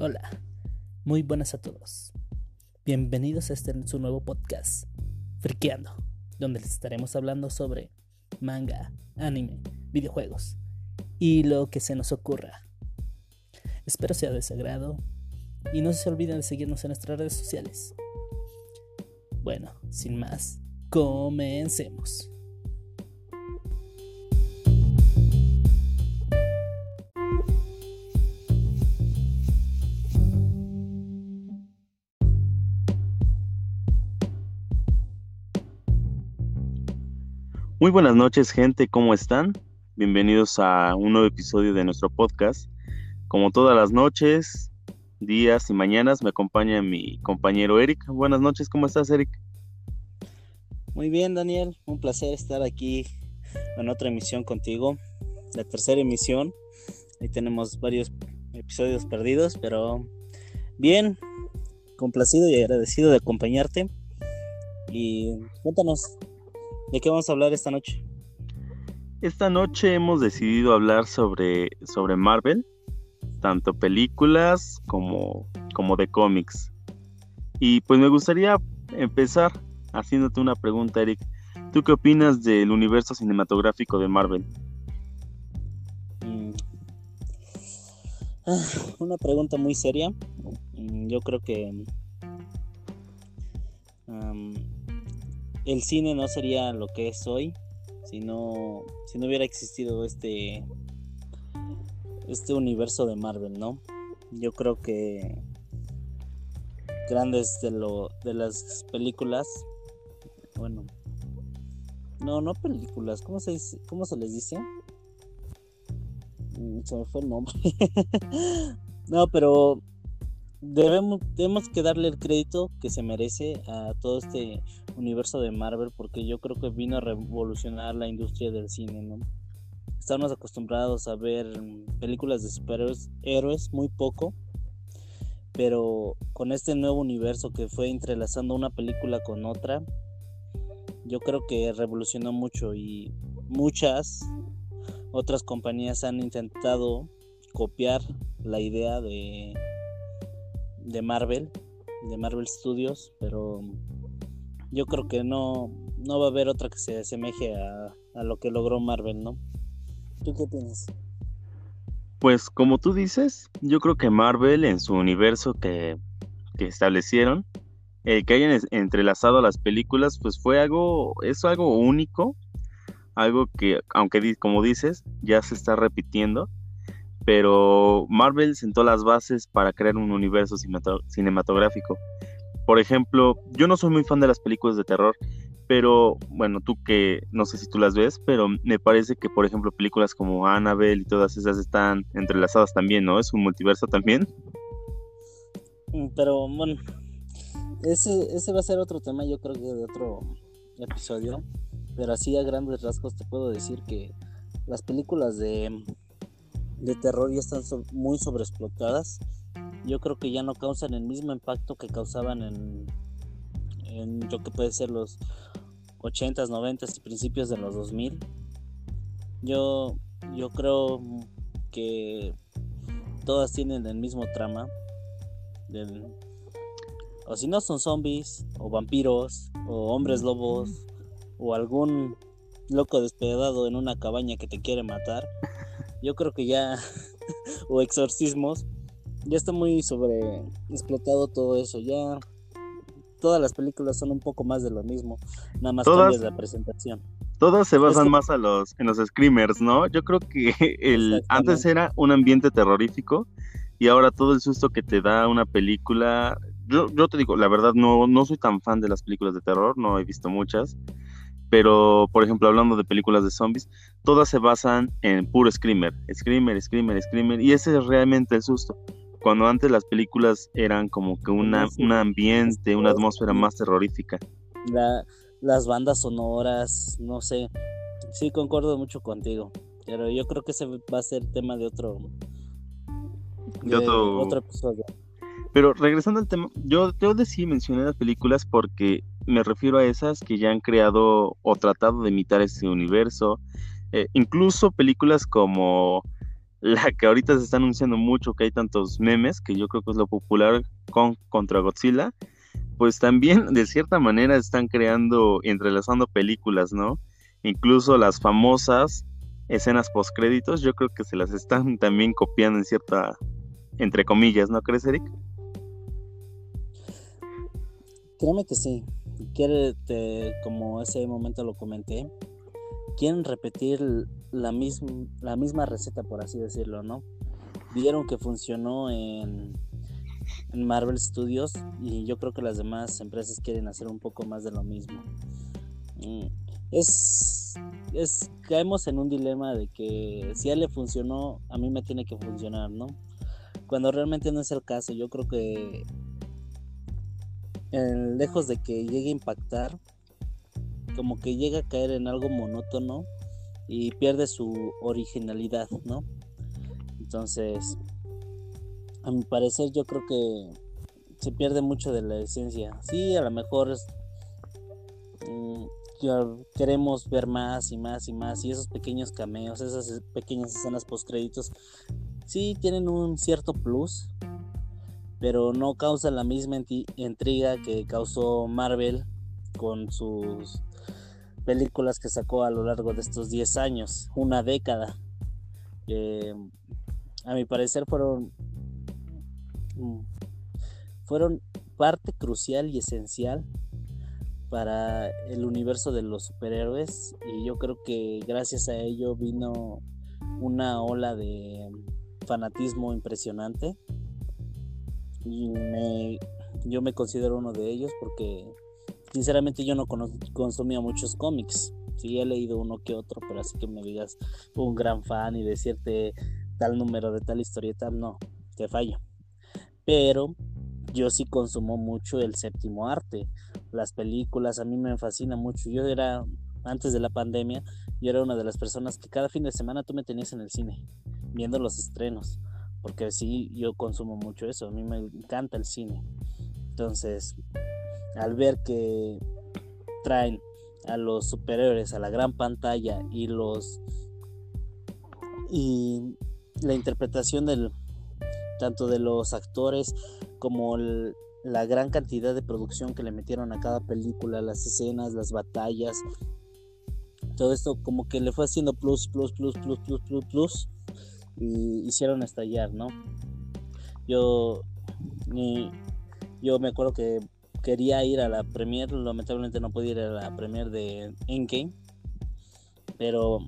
Hola, muy buenas a todos. Bienvenidos a este su nuevo podcast, Friqueando, donde les estaremos hablando sobre manga, anime, videojuegos y lo que se nos ocurra. Espero sea de su agrado y no se olviden de seguirnos en nuestras redes sociales. Bueno, sin más, comencemos. Muy buenas noches, gente, ¿cómo están? Bienvenidos a un nuevo episodio de nuestro podcast. Como todas las noches, días y mañanas, me acompaña mi compañero Eric. Buenas noches, ¿cómo estás, Eric? Muy bien, Daniel, un placer estar aquí en otra emisión contigo, la tercera emisión. Ahí tenemos varios episodios perdidos, pero bien, complacido y agradecido de acompañarte. Y cuéntanos, ¿De qué vamos a hablar esta noche? Esta noche hemos decidido hablar sobre, sobre Marvel, tanto películas como, como de cómics. Y pues me gustaría empezar haciéndote una pregunta, Eric. ¿Tú qué opinas del universo cinematográfico de Marvel? Mm. Ah, una pregunta muy seria. Mm, yo creo que el cine no sería lo que es hoy si no, si no hubiera existido este, este universo de Marvel, ¿no? Yo creo que grandes de, lo, de las películas, bueno, no, no películas, ¿cómo se, cómo se les dice? Mm, se me fue el nombre. no, pero debemos, tenemos que darle el crédito que se merece a todo este universo de Marvel porque yo creo que vino a revolucionar la industria del cine, ¿no? Estamos acostumbrados a ver películas de superhéroes héroes muy poco, pero con este nuevo universo que fue entrelazando una película con otra, yo creo que revolucionó mucho y muchas otras compañías han intentado copiar la idea de de Marvel, de Marvel Studios, pero yo creo que no, no va a haber otra que se asemeje a, lo que logró Marvel, ¿no? ¿Tú qué opinas? Pues como tú dices, yo creo que Marvel en su universo que, que establecieron, el que hayan entrelazado las películas, pues fue algo, es algo único, algo que, aunque como dices, ya se está repitiendo, pero Marvel sentó las bases para crear un universo cinematográfico. Por ejemplo, yo no soy muy fan de las películas de terror, pero bueno, tú que no sé si tú las ves, pero me parece que por ejemplo películas como Annabelle y todas esas están entrelazadas también, ¿no? Es un multiverso también. Mm, pero bueno, ese, ese va a ser otro tema, yo creo que de otro episodio, pero así a grandes rasgos te puedo decir que las películas de de terror ya están muy sobreexplotadas. Yo creo que ya no causan el mismo impacto que causaban en, en lo que puede ser los 80s, 90s y principios de los 2000. Yo, yo creo que todas tienen el mismo trama. o si no son zombies, o vampiros, o hombres lobos, o algún loco despedado en una cabaña que te quiere matar yo creo que ya, o exorcismos, ya está muy sobre explotado todo eso, ya todas las películas son un poco más de lo mismo, nada más cambias la presentación. Todas se basan más a los, en los screamers, ¿no? Yo creo que el, antes era un ambiente terrorífico y ahora todo el susto que te da una película, yo, yo te digo, la verdad no, no soy tan fan de las películas de terror, no he visto muchas, pero, por ejemplo, hablando de películas de zombies, todas se basan en puro screamer, screamer, screamer, screamer, y ese es realmente el susto. Cuando antes las películas eran como que una, un ambiente, una atmósfera más terrorífica. las bandas sonoras, no sé. Sí, concuerdo mucho contigo. Pero yo creo que ese va a ser tema de otro, de, otro... episodio. Pero regresando al tema, yo, yo decidí mencionar las películas porque me refiero a esas que ya han creado o tratado de imitar ese universo. Eh, incluso películas como la que ahorita se está anunciando mucho, que hay tantos memes, que yo creo que es lo popular con contra Godzilla, pues también de cierta manera están creando, entrelazando películas, ¿no? Incluso las famosas escenas post créditos, yo creo que se las están también copiando en cierta, entre comillas, ¿no crees, Eric? Créeme que sí. Quiere, como ese momento lo comenté, quieren repetir la, misma la misma receta, por así decirlo, ¿no? Vieron que funcionó en, en Marvel Studios y yo creo que las demás empresas quieren hacer un poco más de lo mismo. Mm, es, es caemos en un dilema de que si a él le funcionó, a mí me tiene que funcionar, ¿no? Cuando realmente no es el caso, yo creo que lejos de que llegue a impactar, como que llega a caer en algo monótono y pierde su originalidad, ¿no? Entonces, a mi parecer yo creo que se pierde mucho de la esencia. Sí, a lo mejor mm, queremos ver más y más y más y esos pequeños cameos, esas pequeñas escenas post créditos, sí tienen un cierto plus, pero no causan la misma intriga que causó Marvel con sus películas que sacó a lo largo de estos 10 años, una década. a mi parecer fueron fueron parte crucial y esencial para el universo de los superhéroes y yo creo que gracias a ello vino una ola de fanatismo impresionante y yo me considero uno de ellos porque sinceramente yo no consumía muchos cómics. Sí, he leído uno que otro, pero así que me digas un gran fan y decirte tal número de tal historieta, no, te fallo. Pero yo sí consumo mucho el séptimo arte, las películas, a mí me fascina mucho. Yo era, antes de la pandemia, yo era una de las personas que cada fin de semana tú me tenías en el cine, viendo los estrenos, porque sí, yo consumo mucho eso, a mí me encanta el cine. Entonces, al ver que traen a los superhéroes a la gran pantalla y los y la interpretación del tanto de los actores como la gran cantidad de producción que le metieron a cada película, las escenas, las batallas, todo esto como que le fue haciendo plus, plus, plus, plus, plus, plus, plus y hicieron estallar, ¿no? Yo, yo me acuerdo que quería ir a la premier, lamentablemente no pude ir a la premier de Endgame, pero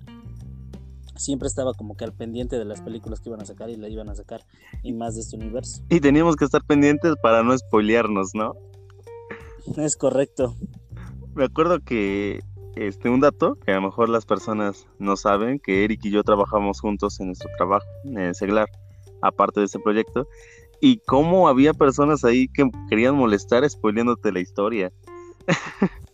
siempre estaba como que al pendiente de las películas que iban a sacar y la iban a sacar y más de este universo. Y teníamos que estar pendientes para no spoilearnos, ¿no? Es correcto. Me acuerdo que este un dato que a lo mejor las personas no saben que Eric y yo trabajamos juntos en nuestro trabajo en Seglar, aparte de este proyecto, y cómo había personas ahí que querían molestar spoileándote la historia.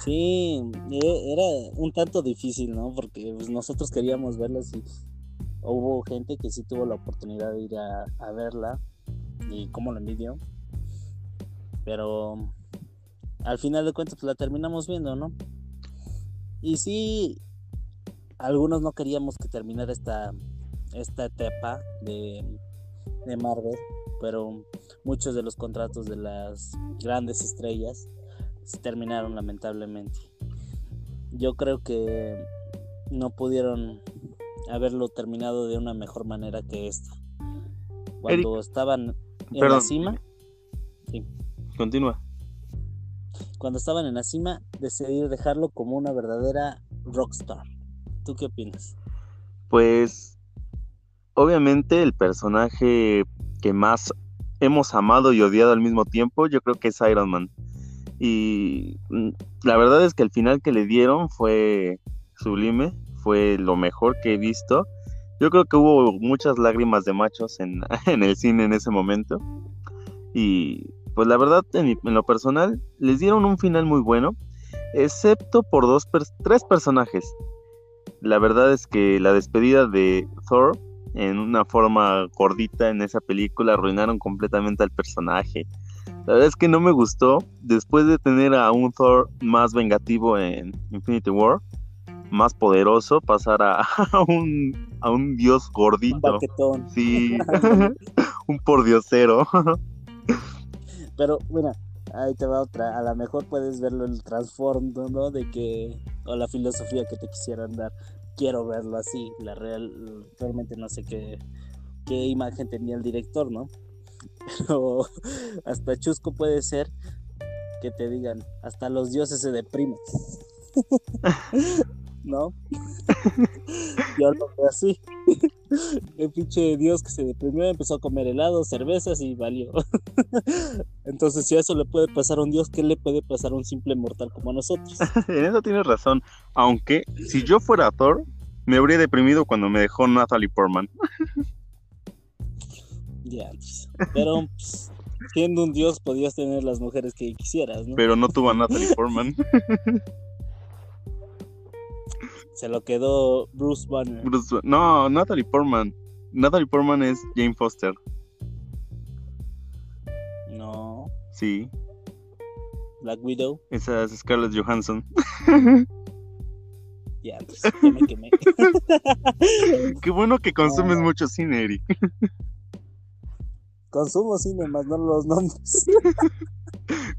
Sí, e, era un tanto difícil, ¿no? Porque pues, nosotros queríamos verlas y hubo gente que sí tuvo la oportunidad de ir a, verla y cómo la envidió. Pero al final de cuentas pues, la terminamos viendo, ¿no? Y sí, algunos no queríamos que terminara esta, esta etapa de de Marvel, pero muchos de los contratos de las grandes estrellas se terminaron lamentablemente. Yo creo que no pudieron haberlo terminado de una mejor manera que esta. Cuando estaban en la cima. Sí. Continúa. Cuando estaban en la cima, decidí dejarlo como una verdadera rockstar. ¿Tú qué opinas? Pues obviamente el personaje que más hemos amado y odiado al mismo tiempo, yo creo que es Iron Man. Y mm, la verdad es que el final que le dieron fue sublime, fue lo mejor que he visto. Yo creo que hubo muchas lágrimas de machos en, el cine en ese momento. Y pues la verdad, en, lo personal, les dieron un final muy bueno, excepto por dos, tres personajes. La verdad es que la despedida de Thor en una forma gordita en esa película, arruinaron completamente al personaje. La verdad es que no me gustó. Después de tener a un Thor más vengativo en Infinity War, más poderoso pasar a, un, a un dios Un gordito. baquetón. Sí, un pordiosero. Pero, bueno, ahí te va otra. A lo mejor puedes verlo el trasfondo, ¿no? De que, o la filosofía que te quisieran dar. Quiero verlo así. La real, realmente no sé qué, qué imagen tenía el director, ¿no? Pero hasta chusco puede ser que te digan, hasta los dioses se deprimen. ¿No? Yo lo veo así. El pinche dios que se deprimió empezó a comer helado, cervezas y valió. Entonces, si a eso le puede pasar a un dios, ¿qué le puede pasar a un simple mortal como a nosotros? En eso tienes razón. Aunque si yo fuera Thor, me habría deprimido cuando me dejó Natalie Portman. Ya, pues. Pero pues, siendo un dios podías tener las mujeres que quisieras, ¿no? Pero no tuvo a Natalie Portman. Se lo quedó Bruce Banner. Bruce- no, Natalie Portman. Natalie Portman es Jane Foster. No, Sí, Black Widow. esa es Scarlett Johansson. Ya, pues, ya me quemé. Qué bueno que consumes No. mucho cine, Eric. Consumo cine, más no los nombres.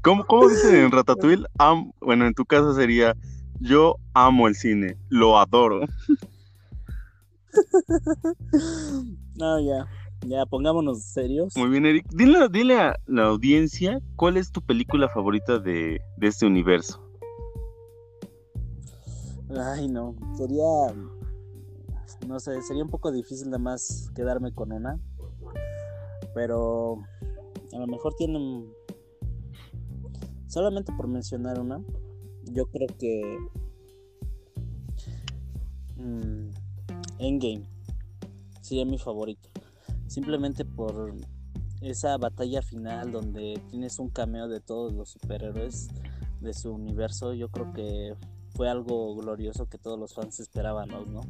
¿Cómo, cómo dicen en Ratatouille? Am- bueno, en tu caso sería yo amo el cine, lo adoro. No, ya. Ya, pongámonos serios. Muy bien, Eric. Dile, dile a la audiencia cuál es tu película favorita de, de este universo. Ay, no. Sería. No sé, sería un poco difícil nada más quedarme con una. Pero. A lo mejor tienen. Solamente por mencionar una. Yo creo que. mm, Endgame. Sería mi favorito. Simplemente por esa batalla final donde tienes un cameo de todos los superhéroes de su universo. Yo creo que fue algo glorioso que todos los fans esperaban, ¿no?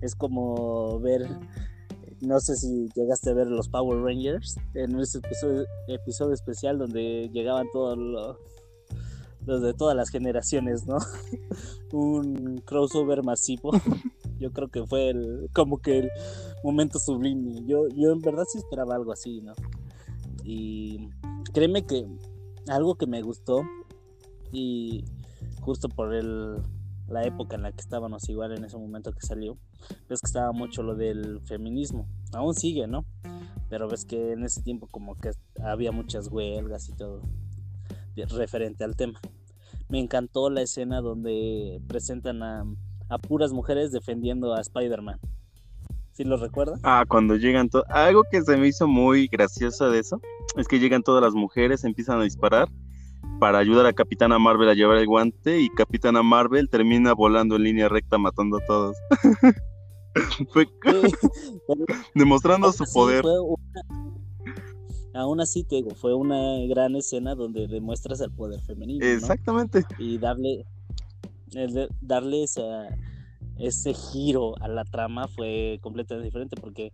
Es como ver, no sé si llegaste a ver los Power Rangers en ese episodio, episodio especial donde llegaban todos los, los de todas las generaciones, ¿no? Un crossover masivo. Yo creo que fue el, como que el momento sublime. Yo, yo en verdad sí esperaba algo así, ¿no? Y créeme que algo que me gustó y justo por el, la época en la que estábamos igual en ese momento que salió, ves que estaba mucho lo del feminismo, aún sigue, ¿no? Pero ves que en ese tiempo como que había muchas huelgas y todo referente al tema. Me encantó la escena donde presentan a, a puras mujeres defendiendo a Spider-Man. ¿Sí lo recuerdas? Ah, cuando llegan todas... Algo que se me hizo muy gracioso de eso es que llegan todas las mujeres, empiezan a disparar para ayudar a Capitana Marvel a llevar el guante y Capitana Marvel termina volando en línea recta matando a todos. Fue demostrando su poder. fue una- Aún así te digo, fue una gran escena donde demuestras el poder femenino, ¿no? Exactamente. Y darle, el darle esa- ese giro a la trama fue completamente diferente porque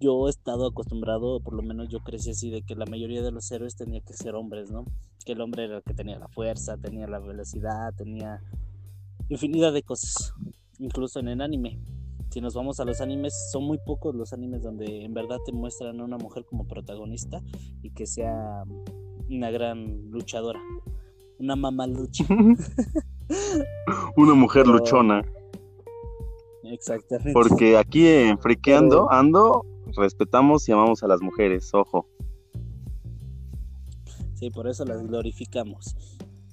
yo he estado acostumbrado, por lo menos yo crecí así, de que la mayoría de los héroes tenía que ser hombres, ¿no? Que el hombre era el que tenía la fuerza, tenía la velocidad, tenía infinidad de cosas, incluso en el anime. Si nos vamos a los animes, son muy pocos los animes donde en verdad te muestran a una mujer como protagonista y que sea una gran luchadora, una mamá lucha. Una mujer Pero- luchona. Exactamente. Porque aquí en Friqueando, Ando, respetamos y amamos a las mujeres, ojo. Sí, por eso las glorificamos.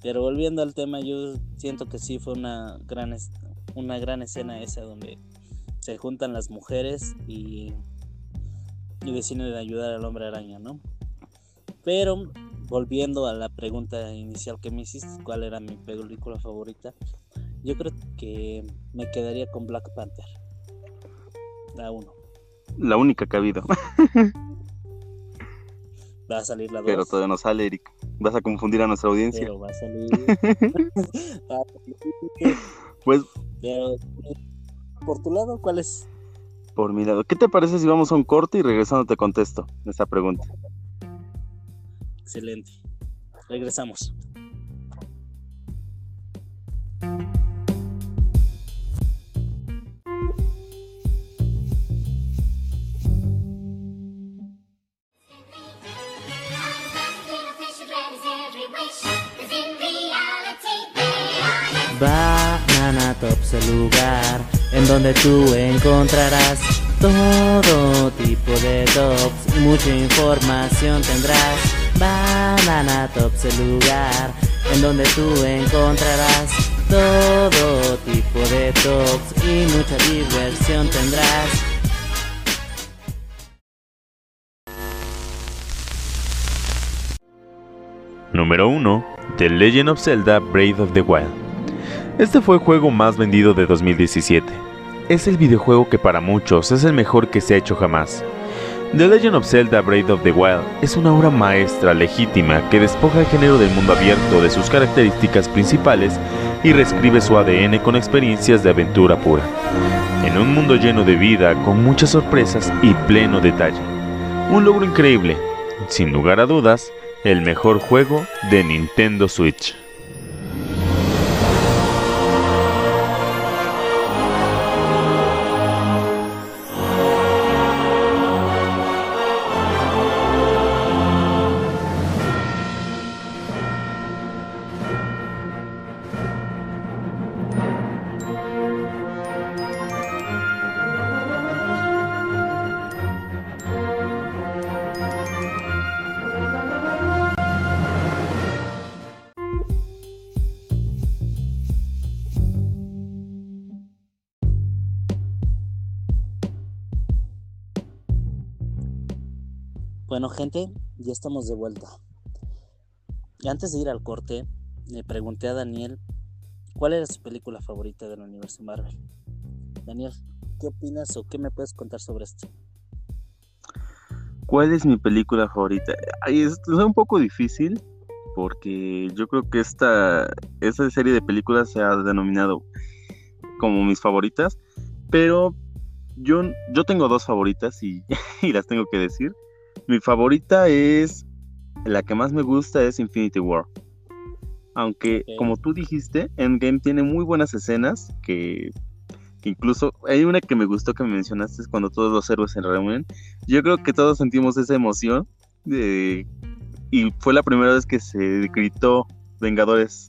Pero volviendo al tema, yo siento que sí fue una gran, una gran escena esa donde se juntan las mujeres y, y deciden ayudar al hombre araña, ¿no? Pero volviendo a la pregunta inicial que me hiciste, ¿cuál era mi película favorita? Yo creo que me quedaría con Black Panther. La 1. La única que ha habido. Va a salir la 2. Pero todavía no sale, Eric. Vas a confundir a nuestra audiencia. Pero va a salir. Va a salir. Pues Pero, por tu lado, ¿cuál es? por mi lado, ¿qué te parece si vamos a un corte y regresando te contesto esta pregunta? Excelente. Regresamos. Lugar en donde tú encontrarás todo tipo de tops y mucha información tendrás. Banana Tops, el lugar en donde tú encontrarás todo tipo de tops y mucha diversión tendrás. Número 1. The Legend of Zelda Breath of the Wild. Este fue el juego más vendido de 2017. Es el videojuego que para muchos es el mejor que se ha hecho jamás. The Legend of Zelda Breath of the Wild es una obra maestra legítima que despoja el género del mundo abierto de sus características principales y reescribe su ADN con experiencias de aventura pura. En un mundo lleno de vida, con muchas sorpresas y pleno detalle. Un logro increíble, sin lugar a dudas, el mejor juego de Nintendo Switch. Bueno, gente, ya estamos de vuelta. Antes de ir al corte, le pregunté a Daniel cuál era su película favorita del universo Marvel. Daniel, ¿qué opinas o qué me puedes contar sobre esto? ¿Cuál es mi película favorita? Ay, es, un poco difícil porque yo creo que esta, esta serie de películas se ha denominado como mis favoritas, pero yo, yo tengo dos favoritas y las tengo que decir. Mi favorita es. La que más me gusta es Infinity War. Aunque, como tú dijiste, Endgame tiene muy buenas escenas que, que incluso hay una que me gustó que me mencionaste es cuando todos los héroes se reúnen. Yo creo que todos sentimos esa emoción de- y fue la primera vez que se gritó Vengadores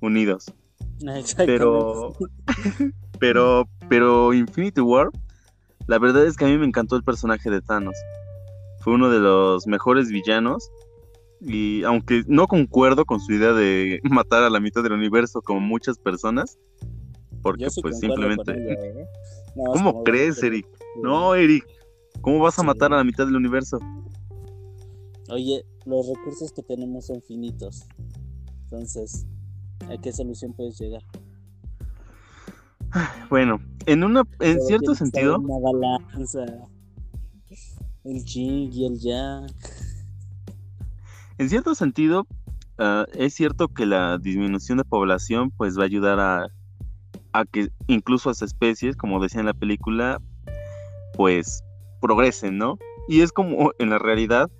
Unidos. Pero, pero, pero Infinity War, la verdad es que a mí me encantó el personaje de Thanos. Fue uno de los mejores villanos. Y aunque no concuerdo con su idea de matar a la mitad del universo como muchas personas, porque sí pues simplemente... ella, ¿eh? ¿Cómo crees, que- Eric? No, Eric, ¿cómo vas a Sí. matar a la mitad del universo? Oye, los recursos que tenemos son finitos. Entonces, ¿a qué solución puedes llegar? Bueno, en una, en cierto sentido, en Una balanza. El jig y el jack. En cierto sentido, ah, es cierto que la disminución de población pues va a ayudar a, a que incluso las especies, como decía en la película, pues progresen, ¿no? Y es como en la realidad,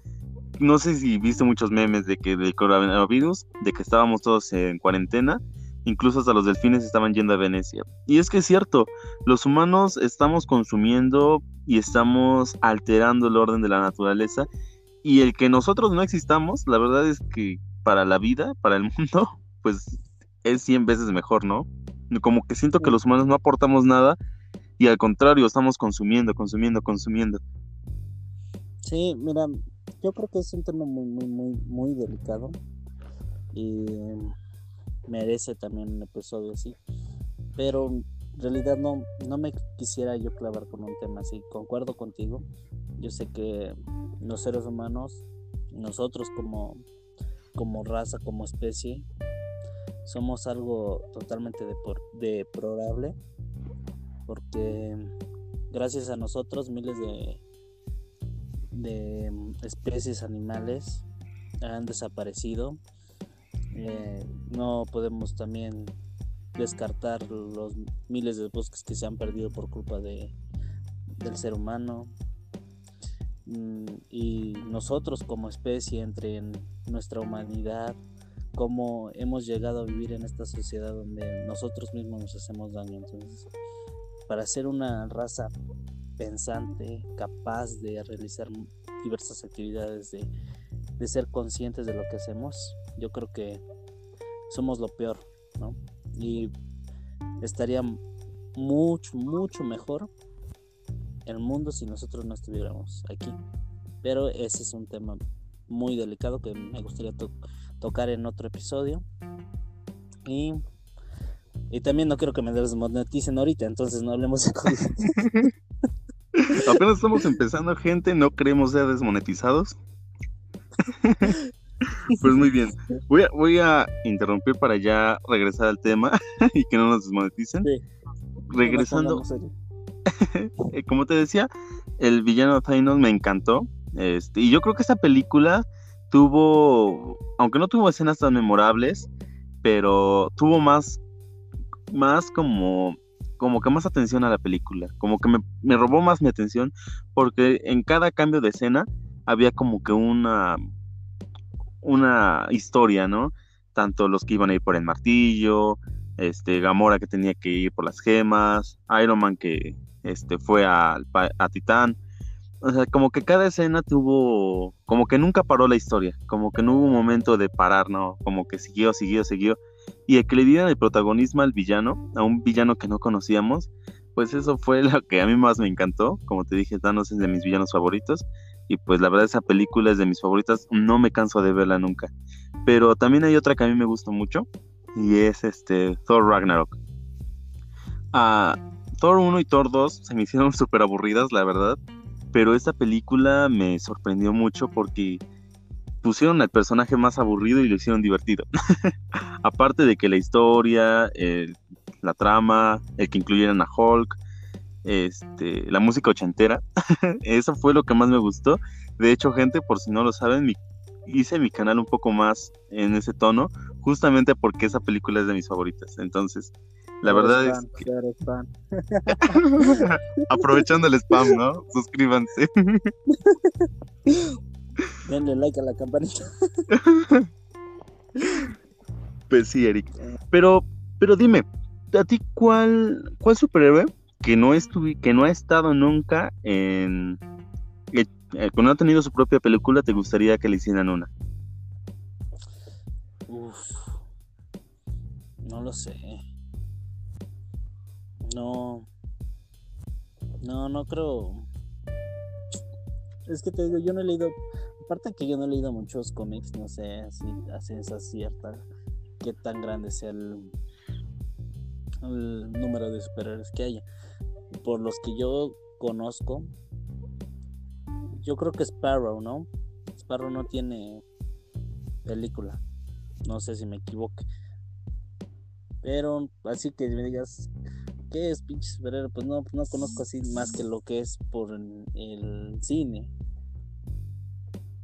no sé si viste muchos memes de que del coronavirus, de que estábamos todos en cuarentena, incluso hasta los delfines estaban yendo a Venecia. Y es que es cierto, los humanos estamos consumiendo y estamos alterando el orden de la naturaleza y el que nosotros no existamos, la verdad es que para la vida, para el mundo, pues es 100 veces mejor, ¿no? Como que siento que los humanos no aportamos nada y al contrario, estamos consumiendo, consumiendo, consumiendo. Sí, mira, yo creo que es un tema muy, muy, muy, muy delicado. Y merece también un episodio así. Pero en realidad no, no me quisiera yo clavar con un tema así. Concuerdo contigo. Yo sé que los seres humanos, nosotros como, como raza, como especie, somos algo totalmente deplorable. Porque gracias a nosotros miles de, de especies animales han desaparecido. No podemos también descartar los miles de bosques que se han perdido por culpa de, del ser humano. Mm, y nosotros como especie, entre en nuestra humanidad, cómo hemos llegado a vivir en esta sociedad donde nosotros mismos nos hacemos daño. Entonces, para ser una raza pensante, capaz de realizar diversas actividades, de, de ser conscientes de lo que hacemos, yo creo que somos lo peor, ¿no? Y estaría mucho, mucho mejor el mundo si nosotros no estuviéramos aquí. Pero ese es un tema muy delicado que me gustaría tocar en otro episodio. Y, y también no quiero que me desmoneticen ahorita, entonces no hablemos de COVID. Apenas estamos empezando, gente, no queremos ser desmonetizados. Pues muy bien. Voy a, voy a interrumpir para ya regresar al tema y que no nos desmoneticen. Regresando. Eh, como te decía, el villano Thanos me encantó. Este, y yo creo que esta película tuvo, aunque no tuvo escenas tan memorables, pero tuvo más, más como, como que más atención a la película, como que me, me robó más mi atención, porque en cada cambio de escena había como que una, una historia, ¿no? Tanto los que iban a ir por el martillo, este, Gamora que tenía que ir por las gemas, Iron Man que este, fue a, a Titán. O sea, como que cada escena tuvo, como que nunca paró la historia, como que no hubo un momento de parar, ¿no? Como que siguió, siguió, siguió. Y el que le dieran el protagonismo al villano, a un villano que no conocíamos, pues eso fue lo que a mí más me encantó. Como te dije, Thanos es de mis villanos favoritos. Y pues la verdad esa película es de mis favoritas, no me canso de verla nunca. Pero también hay otra que a mí me gustó mucho y es este Thor Ragnarok. Ah, Thor 1 y Thor 2 se me hicieron súper aburridas, la verdad. Pero esta película me sorprendió mucho porque pusieron al personaje más aburrido y lo hicieron divertido. Aparte de que la historia, la trama, el que incluyeran a Hulk, este, la música ochentera. Eso fue lo que más me gustó. De hecho, gente, por si no lo saben, hice mi canal un poco más en ese tono, justamente porque esa película es de mis favoritas. Entonces, la verdad es que... Aprovechando el spam, ¿no? Suscríbanse. Denle like a la campanita. pues sí, Eric. Pero, pero dime, ¿a ti cuál, cuál superhéroe que no, que no ha estado nunca en... Eh, eh, cuando no ha tenido su propia película, ¿te gustaría que le hicieran una? Uf, no lo sé. No. No, no creo. Es que te digo, yo no he leído. Aparte que yo no he leído muchos cómics, no sé si así esa cierta. Qué tan grande sea el, el número de superhéroes que haya por los que yo conozco, yo creo que Sparrow, ¿no? Sparrow no tiene película. No sé si me equivoque. Pero así que me digas, ¿qué es pinche superhéroe? Pues no, no conozco así más que lo que es por el cine.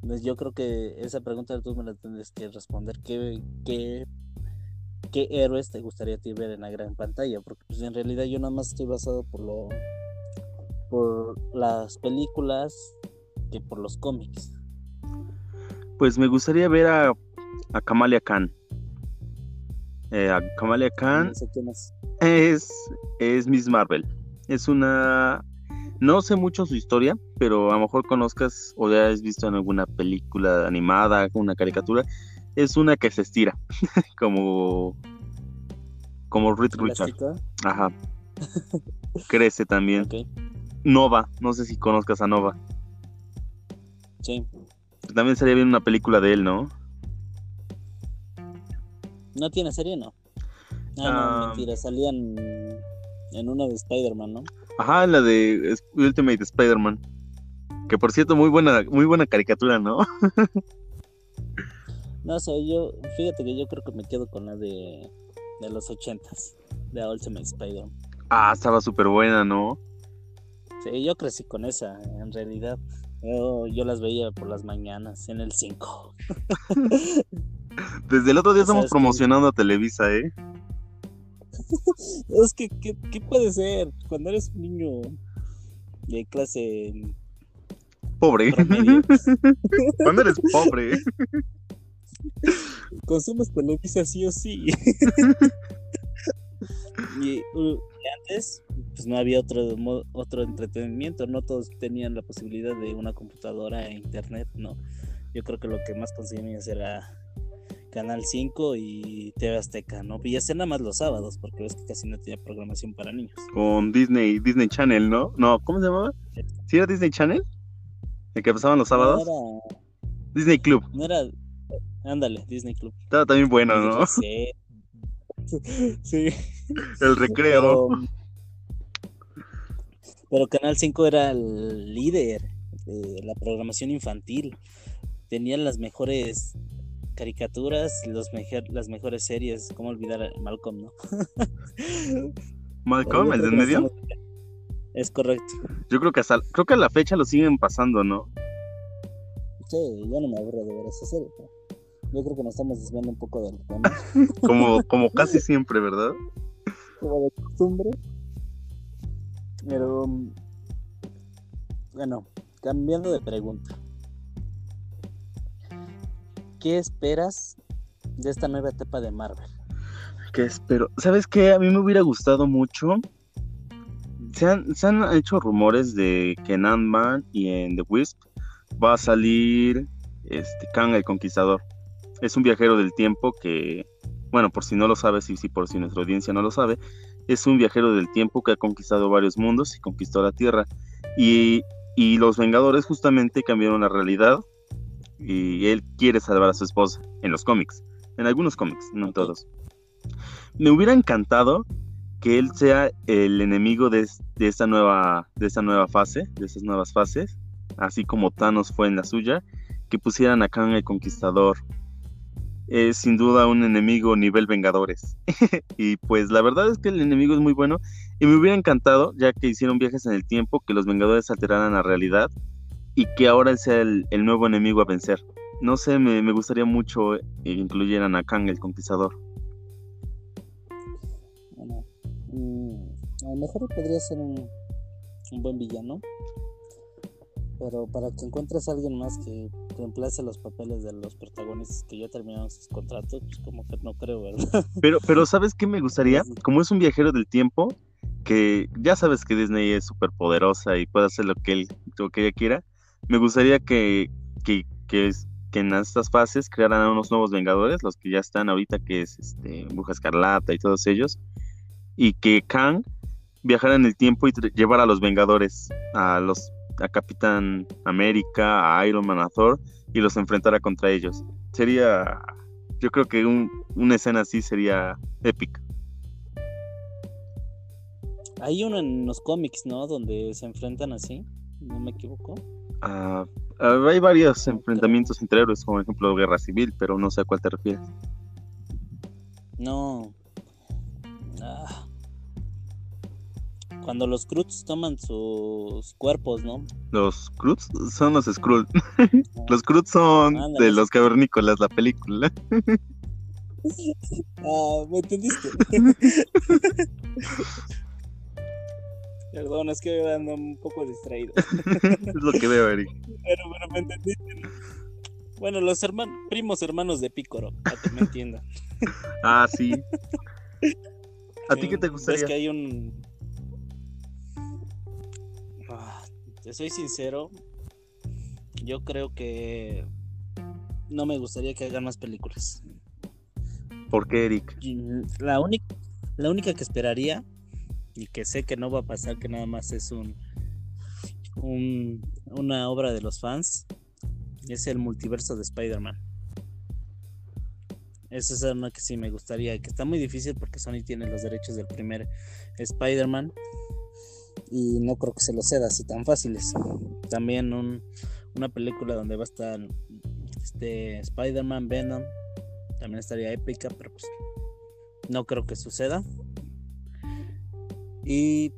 Pues yo creo que esa pregunta tú me la tendrías que responder. ¿Qué, qué qué héroes te gustaría ver en la gran pantalla, porque pues en realidad yo nada más estoy basado por lo por las películas que por los cómics. Pues me gustaría ver a, a Kamalia Khan. Eh, a Kamalia Khan es. es. Miss Marvel. Es una no sé mucho su historia, pero a lo mejor conozcas o ya has visto en alguna película animada, una caricatura es una que se estira, como como Reed Richard. Ajá. Crece también. Nova, no sé si conozcas a Nova. Sí. También sería bien una película de él, ¿no? No tiene serie, ¿no? Ah, no, ah. mentira, salían en una de Spider-Man, ¿no? Ajá, la de Ultimate Spider-Man. Que por cierto, muy buena, muy buena caricatura, ¿no? No sé, yo, fíjate que yo creo que me quedo con la de, de los ochentas, de Ultimate Spider. Ah, estaba súper buena, ¿no? Sí, yo crecí con esa, en realidad. Yo, yo las veía por las mañanas, en el 5. Desde el otro día estamos promocionando a Televisa, ¿eh? es que, ¿qué, ¿qué puede ser? Cuando eres un niño de clase pobre. Cuando eres pobre. Consumes Televisa sí o sí. y, antes, pues no había otro, otro entretenimiento, no todos tenían la posibilidad de una computadora e internet, ¿no? Yo creo que lo que más consumías era Canal 5 y TV Azteca, ¿no? Y hacer nada más los sábados, porque ves que casi no tenía programación para niños. Con Disney, Disney Channel, ¿no? No, ¿cómo se llamaba? ¿Sí era Disney Channel? ¿El que pasaban los sábados? No Disney Club. no era, ándale, Disney Club. Estaba también bueno, ¿no? Sí. sí. El recreo. Pero, pero Canal 5 era el líder de la programación infantil. Tenían las mejores caricaturas, los mejor, las mejores series. ¿Cómo olvidar a Malcolm, no? Malcolm, el del que medio. Es correcto. Yo creo que hasta, creo que a la fecha lo siguen pasando, ¿no? Sí, yo no me aburro de ver esa serie. pero Yo creo que nos estamos desviando un poco del tema. Como, como casi siempre, ¿verdad? como de costumbre. Pero mm, bueno, cambiando de pregunta. ¿Qué esperas de esta nueva etapa de Marvel? ¿Qué espero? ¿Sabes qué? A mí me hubiera gustado mucho. Se han, se han hecho rumores de que en Ant-Man y en The Wisp va a salir este, Kang el Conquistador. Es un viajero del tiempo que, bueno, por si no lo sabes y si por si nuestra audiencia no lo sabe, es un viajero del tiempo que ha conquistado varios mundos y conquistó la Tierra. Y, y los Vengadores justamente cambiaron la realidad y él quiere salvar a su esposa en los cómics. En algunos cómics, no en todos. Me hubiera encantado que él sea el enemigo de, de esta nueva de esta nueva fase, de estas nuevas fases, así como Thanos fue en la suya, que pusieran a Kang el Conquistador. Es sin duda un enemigo nivel Vengadores. y pues la verdad es que el enemigo es muy bueno y me hubiera encantado, ya que hicieron viajes en el tiempo, que los Vengadores alteraran la realidad y que ahora sea el, el nuevo enemigo a vencer. No sé, me, me gustaría mucho eh, incluyeran a Kang el Conquistador. Bueno, mm, a lo mejor podría ser un, un buen villano. Pero para que encuentres a alguien más que reemplace los papeles de los protagonistas que ya terminaron sus contratos, pues como que no creo, ¿verdad? Pero, pero ¿sabes qué me gustaría? Como es un viajero del tiempo, que ya sabes que Disney es súper poderosa y puede hacer lo que él, lo que ella quiera, me gustaría que, que, que, que en estas fases crearan a unos nuevos Vengadores, los que ya están ahorita, que es este, Bruja Escarlata y todos ellos, y que Kang viajara en el tiempo y llevara a los Vengadores, a los a Capitán América, a Iron Man, a Thor, y los enfrentara contra ellos. Sería, yo creo que un- una escena así sería épica. Hay uno en los cómics, ¿no? Donde se enfrentan así, no me equivoco. Ah, ah, hay varios enfrentamientos entre héroes, como por ejemplo Guerra Civil, pero no sé a cuál te refieres. No. Cuando los Cruz toman sus cuerpos, ¿no? Los Cruz son los Skrull. los Cruz son Ándale. de los cavernícolas, la película. Ah, ¿me entendiste? Perdón, es que ando un poco distraído. es lo que veo, Eric. Pero, pero me entendiste. ¿no? Bueno, los hermanos, primos hermanos de Pícoro, para que me entiendan. Ah, sí. ¿A ti qué te gustaría? que hay un. Te soy sincero. Yo creo que no me gustaría que hagan más películas. ¿Por qué, Eric? La única, la única que esperaría y que sé que no va a pasar, que nada más es un, un una obra de los fans, es el multiverso de Spider-Man. Esa es una que sí me gustaría, que está muy difícil porque Sony tiene los derechos del primer Spider-Man y no creo que se los ceda así tan fáciles. También un- una película donde va a estar este Spider-Man, Venom, también estaría épica, pero pues no creo que suceda. Y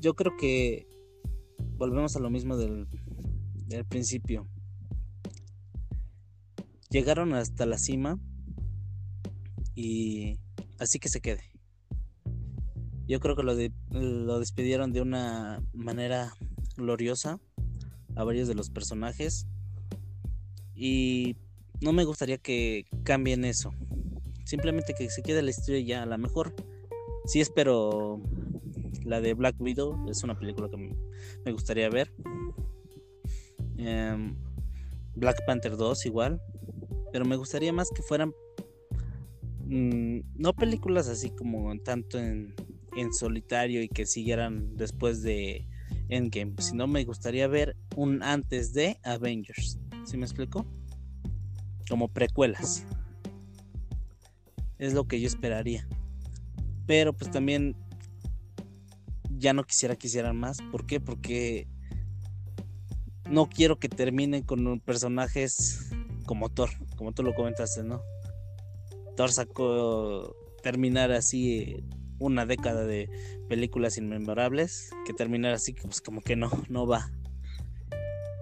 yo creo que volvemos a lo mismo del, del principio. Llegaron hasta la cima y así que se quede. Yo creo que lo, lo despidieron de una manera gloriosa a varios de los personajes y no me gustaría que cambien eso. Simplemente que se quede la historia ya. A lo mejor sí espero la de Black Widow. Es una película que me- me gustaría ver. Em, Black Panther 2 igual. Pero me gustaría más que fueran mm, no películas así como tanto en, en solitario y que siguieran después de Endgame, sino me gustaría ver un antes de Avengers. ¿Sí me explico? Como precuelas. Es lo que yo esperaría. Pero pues también ya no quisiera que hicieran más. ¿Por qué? Porque no quiero que terminen con personajes como Thor, como tú lo comentaste, ¿no? Thor sacó terminar así una década de películas inmemorables, que terminar así, pues como que no, no va.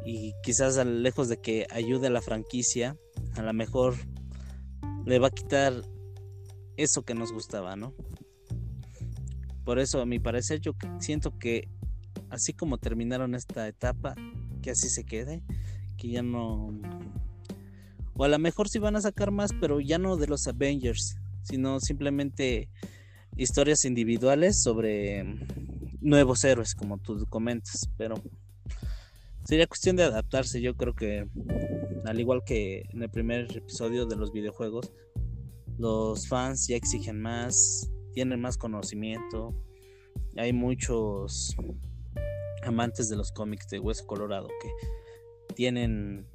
Y quizás lejos de que ayude a la franquicia, a lo mejor le va a quitar eso que nos gustaba, ¿no? Por eso, a mi parecer, yo siento que así como terminaron esta etapa, que así se quede, que ya no... O a lo mejor sí van a sacar más, pero ya no de los Avengers, sino simplemente historias individuales sobre nuevos héroes, como tú comentas, pero sería cuestión de adaptarse. Yo creo que, al igual que en el primer episodio de los videojuegos, los fans ya exigen más, tienen más conocimiento. Hay muchos amantes de los cómics de Hueso Colorado que tienen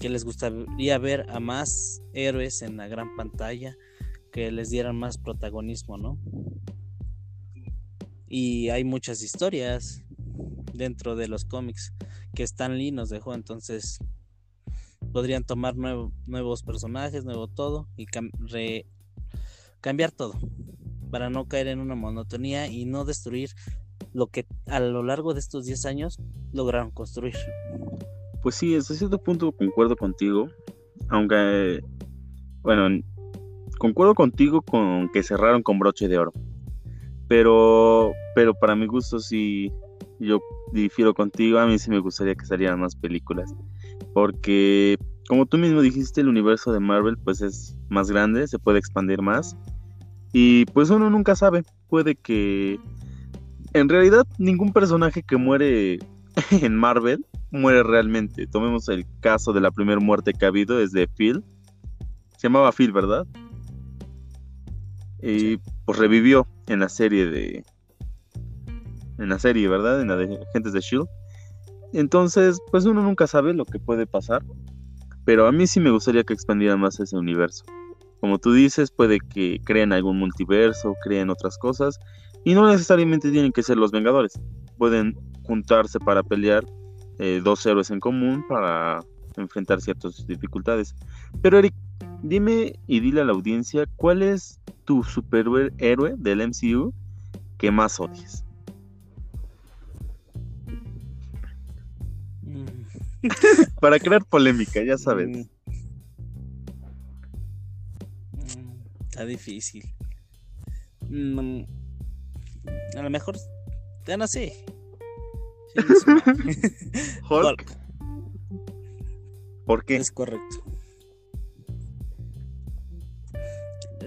que les gustaría ver a más héroes en la gran pantalla que les dieran más protagonismo, ¿no? Y hay muchas historias dentro de los cómics que Stan Lee nos dejó, entonces podrían tomar nuevos personajes, nuevo todo y cambiar todo para no caer en una monotonía y no destruir lo que a lo largo de estos 10 años lograron construir. Pues sí, hasta cierto punto concuerdo contigo, aunque, bueno, concuerdo contigo con que cerraron con broche de oro. Pero, pero para mi gusto sí, yo difiero contigo, a mí sí me gustaría que salieran más películas. Porque, como tú mismo dijiste, el universo de Marvel pues es más grande, se puede expandir más. Y pues uno nunca sabe, puede que... En realidad, ningún personaje que muere en Marvel muere realmente. Tomemos el caso de la primera muerte que ha habido, es de Phil. Se llamaba Phil, ¿verdad? Y pues revivió en la serie de. En la serie, ¿verdad? En la de Agentes de Shield. Entonces, pues uno nunca sabe lo que puede pasar. Pero a mí sí me gustaría que expandiera más ese universo. Como tú dices, puede que creen algún multiverso, creen otras cosas. Y no necesariamente tienen que ser los Vengadores. Pueden juntarse para pelear eh, dos héroes en común para enfrentar ciertas dificultades. Pero Eric, dime y dile a la audiencia cuál es tu superhéroe del MCU que más odies. Mm. Para crear polémica, ya sabes. Mm. Mm, está difícil. a lo mejor, ya no sé. Hulk. ¿Por qué? Es correcto.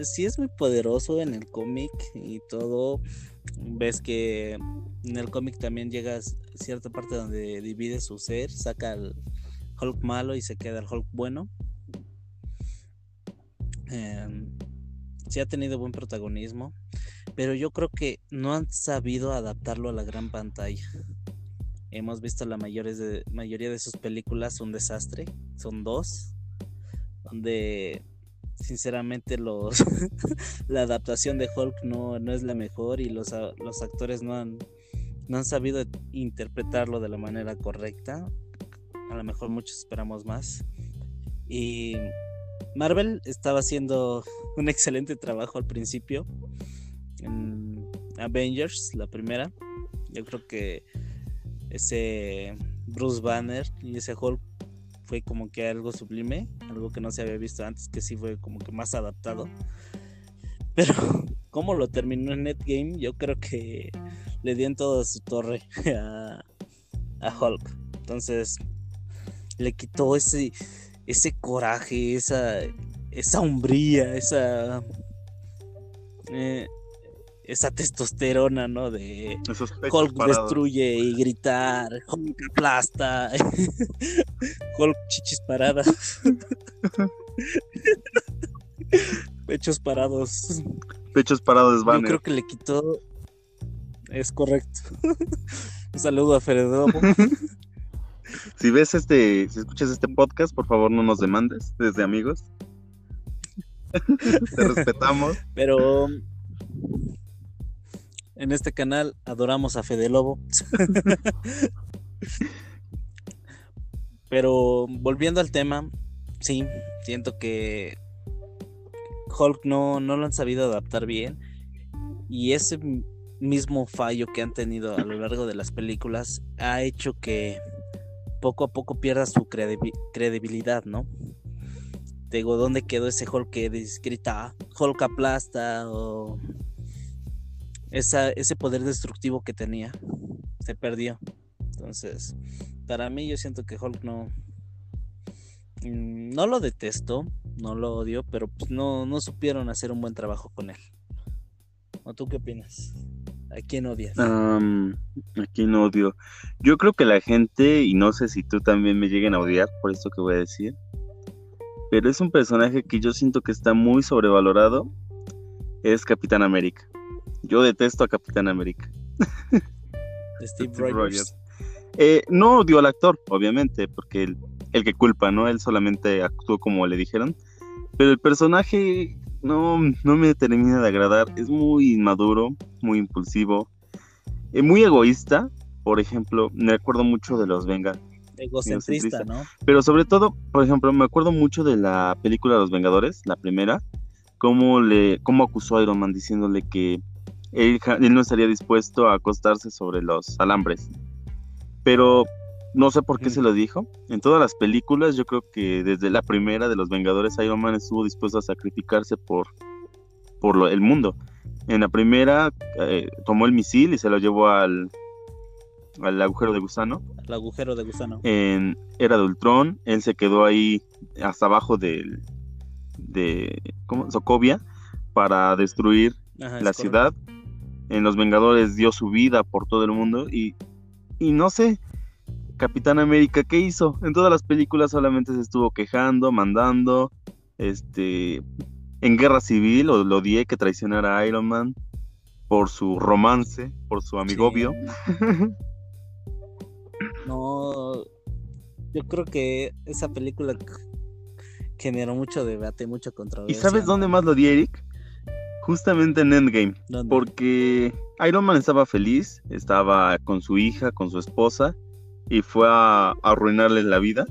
Sí es muy poderoso en el cómic y todo. Ves que en el cómic también llegas a cierta parte donde divide su ser, saca al Hulk malo y se queda el Hulk bueno. Eh, sí ha tenido buen protagonismo, pero yo creo que no han sabido adaptarlo a la gran pantalla. Hemos visto la de, mayoría de sus películas un desastre, son dos, donde sinceramente los la adaptación de Hulk no, no es la mejor y los, los actores no han, no han sabido interpretarlo de la manera correcta. A lo mejor muchos esperamos más. Y Marvel estaba haciendo un excelente trabajo al principio en Avengers, la primera. Yo creo que ese Bruce Banner y ese Hulk fue como que algo sublime, algo que no se había visto antes, que sí fue como que más adaptado. Pero como lo terminó en Netgame, yo creo que le dio en toda su torre a, Hulk. Entonces le quitó ese, ese coraje, esa, esa hombría, esa... Eh, esa testosterona, ¿no? De Hulk destruye y gritar, Hulk aplasta, Hulk chichis paradas. Pechos parados. Pechos parados Yo van. creo que le quitó. Es correcto. Un saludo a Feredobo. Si ves este, si escuchas este podcast, por favor no nos demandes desde amigos. Te respetamos. Pero en este canal adoramos a Fede Lobo. Pero volviendo al tema, sí, siento que Hulk no, no lo han sabido adaptar bien. Y ese mismo fallo que han tenido a lo largo de las películas ha hecho que poco a poco pierda su credibi- credibilidad, ¿no? Digo, ¿dónde quedó ese Hulk que grita Hulk aplasta o ese poder destructivo que tenía? Se perdió. Entonces, para mí yo siento que Hulk no... mm, No lo detesto, no lo odio, pero pues no, no supieron hacer un buen trabajo con él. ¿O tú qué opinas? ¿A quién odias? Aquí no odio. Yo creo que la gente, y no sé si tú también me lleguen a odiar por esto que voy a decir, pero es un personaje que yo siento que está muy sobrevalorado. Es Capitán América. Yo detesto a Capitán América. Steve Steve Rogers. Rogers. Eh, no odio al actor, obviamente, porque el, el que culpa, ¿no? Él solamente actuó como le dijeron. Pero el personaje no, no me termina de agradar. Es muy inmaduro, muy impulsivo, eh, muy egoísta. Por ejemplo, me acuerdo mucho de los Venga. Egocentrista, ¿no? Pero sobre todo, por ejemplo, me acuerdo mucho de la película Los Vengadores, la primera, cómo le, cómo acusó a Iron Man diciéndole que él, no estaría dispuesto a acostarse sobre los alambres. Pero no sé por qué Mm. se lo dijo. En todas las películas, yo creo que desde la primera de los Vengadores, Iron Man estuvo dispuesto a sacrificarse por, por lo- el mundo. En la primera, eh, tomó el misil y se lo llevó al, al agujero de gusano El agujero de gusano. en Era de Ultron, él se quedó ahí hasta abajo del de ¿cómo? Sokovia para destruir Ajá, la correcto. En Los Vengadores dio su vida por todo el mundo y, y no sé, Capitán América, ¿qué hizo? En todas las películas solamente se estuvo quejando, mandando, este, en Guerra Civil lo, lo odié que traicionara a Iron Man por su romance, por su amigobio. No, yo creo que esa película generó mucho debate, mucha ¿Y controversia. sabes dónde más lo di, Eric? Justamente en Endgame. ¿Dónde? Porque Iron Man estaba feliz, estaba con su hija, con su esposa, y fue a arruinarles la vida,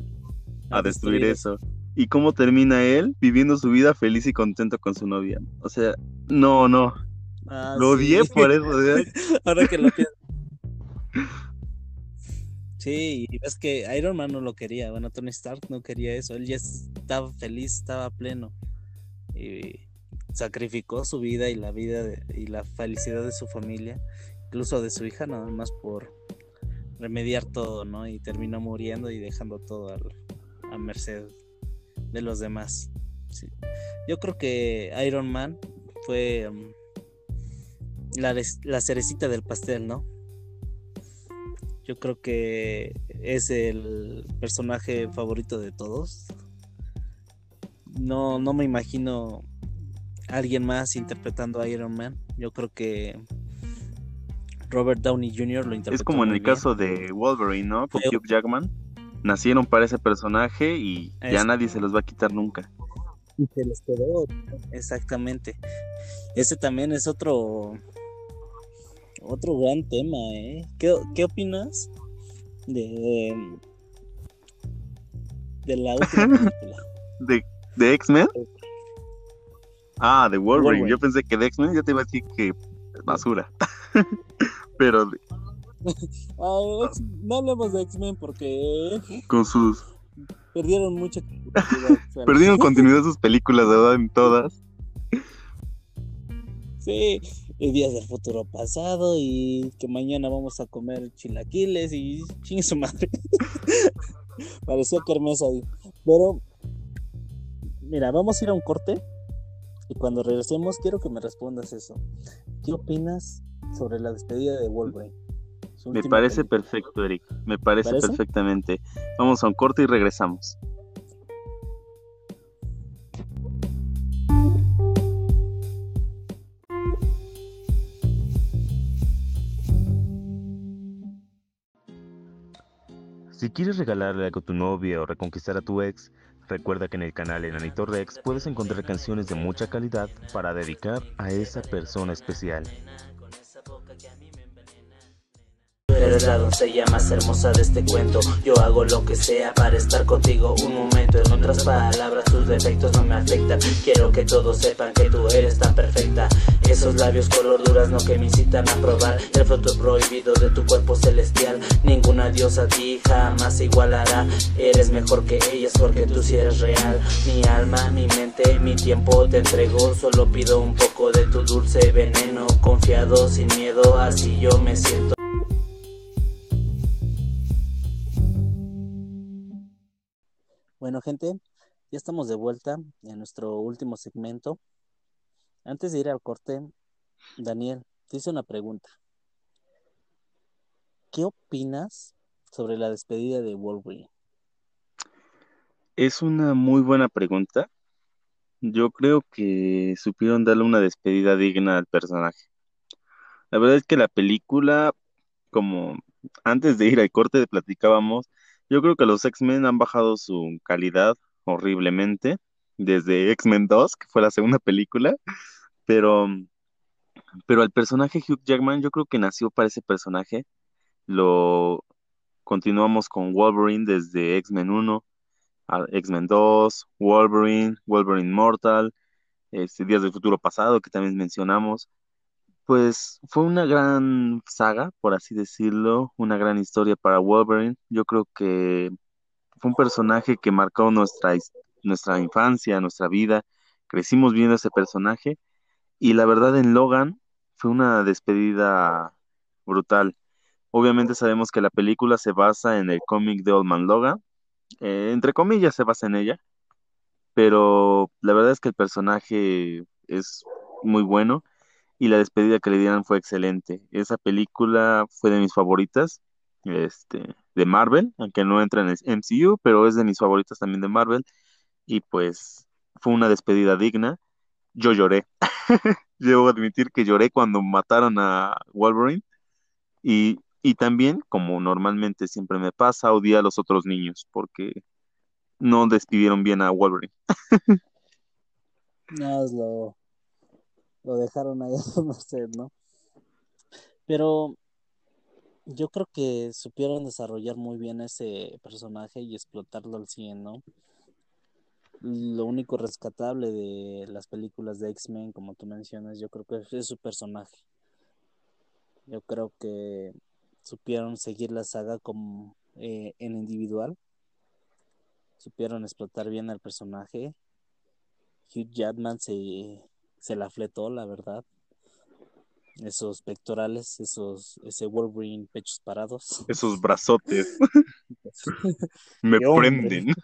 a destruir eso. ¿Y cómo termina él? Viviendo su vida feliz y contento con su novia. O sea, no, no. Ah, Lo sí. odié por eso. ¿eh? Ahora que lo pienso. Sí, y ves que Iron Man no lo quería, bueno, Tony Stark no quería eso, él ya estaba feliz, estaba pleno. Y sacrificó su vida y la vida y la felicidad de su familia, incluso de su hija, nada más por remediar todo, ¿no? Y terminó muriendo y dejando todo al- a merced de los demás. Sí. Yo creo que Iron Man fue mm, la, la cerecita del pastel, ¿no? Yo creo que es el personaje favorito de todos. No, no me imagino alguien más interpretando a Iron Man. Yo creo que Robert Downey Jr. lo interpretó Es como en el bien. caso de Wolverine, ¿no? Con Fue- Hugh Jackman. Nacieron para ese personaje y ya Es- nadie se los va a quitar nunca. Y se les quedó. Exactamente. Ese también es otro otro gran tema, ¿eh? ¿Qué, qué opinas de de la última película? ¿De, de X-Men? Ah, de Wolverine. Wolverine. Yo pensé que de X-Men ya te iba a decir que basura. Pero de- Ah, X- no hablemos de X-Men porque con sus perdieron mucha perdieron continuidad sus películas, ¿verdad? En todas. Sí, y días del futuro pasado y que mañana vamos a comer chilaquiles y chingue su madre. Parecía kermés ahí. Pero, mira, vamos a ir a un corte y cuando regresemos, quiero que me respondas eso. ¿Qué opinas sobre la despedida de Wolverine? Me parece perfecto, Eric. Me parece perfectamente. Vamos a un corte y regresamos. Si quieres regalarle algo a tu novia o reconquistar a tu ex, recuerda que en el canal Enanito Rex puedes encontrar canciones de mucha calidad para dedicar a esa persona especial. Eres la doncella más hermosa de este cuento. Yo hago lo que sea para estar contigo un momento. En otras palabras, tus defectos no me afectan. Quiero que todos sepan que tú eres tan perfecta. Esos labios color durazno que me incitan a probar el fruto prohibido de tu cuerpo celestial. Ninguna diosa a ti jamás igualará. Eres mejor que ellas porque tú sí eres real. Mi alma, mi mente, mi tiempo te entrego. Solo pido un poco de tu dulce veneno. Confiado, sin miedo, así yo me siento. Bueno, gente, ya estamos de vuelta en nuestro último segmento. Antes de ir al corte, Daniel, te hice una pregunta. ¿Qué opinas sobre la despedida de Wolverine? Es una muy buena pregunta. Yo creo que supieron darle una despedida digna al personaje. La verdad es que la película, como antes de ir al corte platicábamos, yo creo que los X-Men han bajado su calidad horriblemente desde X-Men 2, que fue la segunda película, pero, pero el personaje Hugh Jackman yo creo que nació para ese personaje. Lo continuamos con Wolverine desde X-Men 1, X-Men 2, Wolverine, Wolverine Mortal, este, Días del Futuro Pasado, que también mencionamos pues fue una gran saga, por así decirlo, una gran historia para Wolverine. Yo creo que fue un personaje que marcó nuestra, nuestra infancia, nuestra vida. Crecimos viendo ese personaje y la verdad en Logan fue una despedida brutal. Obviamente sabemos que la película se basa en el cómic de Old Man Logan, eh, entre comillas se basa en ella, pero la verdad es que el personaje es muy bueno y la despedida que le dieron fue excelente. Esa película fue de mis favoritas, este, de Marvel, aunque no entra en el MCU, pero es de mis favoritas también de Marvel. Y pues fue una despedida digna. Yo lloré. Debo admitir que lloré cuando mataron a Wolverine. Y, y también, como normalmente siempre me pasa, odié a los otros niños porque no despidieron bien a Wolverine. es lo, dejaron ahí a merced, ¿no? Pero yo creo que supieron desarrollar muy bien ese personaje y explotarlo al 100, ¿no? Lo único rescatable de las películas de X-Men, como tú mencionas, yo creo que es su personaje. Yo creo que supieron seguir la saga como eh, en individual. Supieron explotar bien al personaje. Hugh Jackman se se la fletó, la verdad. Esos pectorales, esos, ese Wolverine pechos parados. Esos brazotes. Me prenden.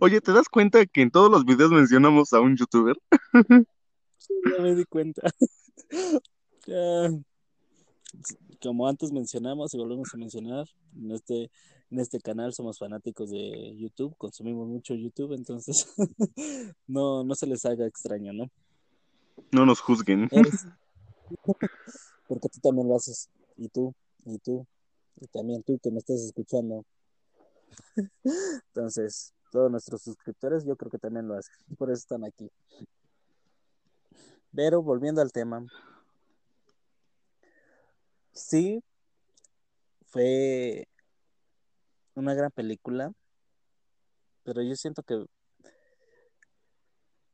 Oye, ¿te das cuenta que en todos los videos mencionamos a un youtuber? Sí, ya me di cuenta. Como antes mencionamos y volvemos a mencionar, en este en este canal somos fanáticos de YouTube, consumimos mucho YouTube, entonces no, no se les haga extraño, ¿no? No nos juzguen. Porque tú también lo haces, y tú, y tú, y también tú que me estás escuchando. Entonces, todos nuestros suscriptores yo creo que también lo hacen, por eso están aquí. Pero volviendo al tema, sí, fue una gran película, pero yo siento que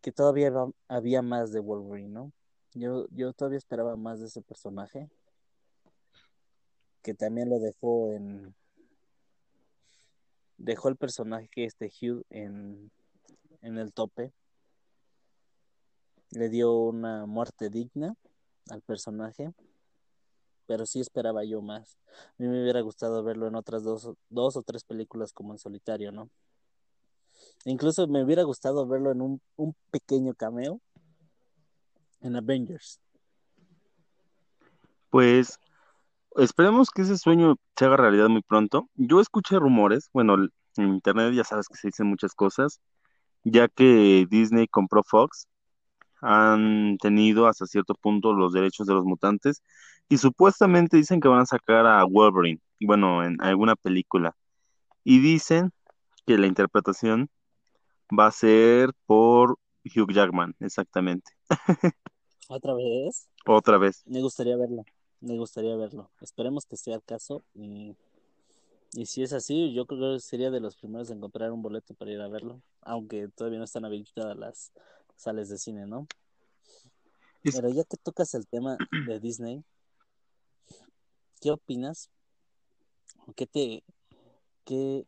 que todavía había más de Wolverine, ¿no? Yo, yo todavía esperaba más de ese personaje, que también lo dejó en dejó el personaje este Hugh en, en el tope, le dio una muerte digna al personaje pero sí esperaba yo más. A mí me hubiera gustado verlo en otras dos, dos o tres películas como en solitario, ¿no? Incluso me hubiera gustado verlo en un, un pequeño cameo en Avengers. Pues esperemos que ese sueño se haga realidad muy pronto. Yo escuché rumores, bueno, en internet ya sabes que se dicen muchas cosas, ya que Disney compró Fox, han tenido hasta cierto punto los derechos de los mutantes y supuestamente dicen que van a sacar a Wolverine, bueno, en alguna película. Y dicen que la interpretación va a ser por Hugh Jackman, exactamente. ¿Otra vez? Otra vez. Me gustaría verlo, me gustaría verlo. Esperemos que sea el caso. Y, y si es así, yo creo que sería de los primeros en comprar un boleto para ir a verlo, aunque todavía no están habilitadas las salas de cine, ¿no? Pero ya que tocas el tema de Disney, ¿qué opinas? ¿O ¿Qué te, qué,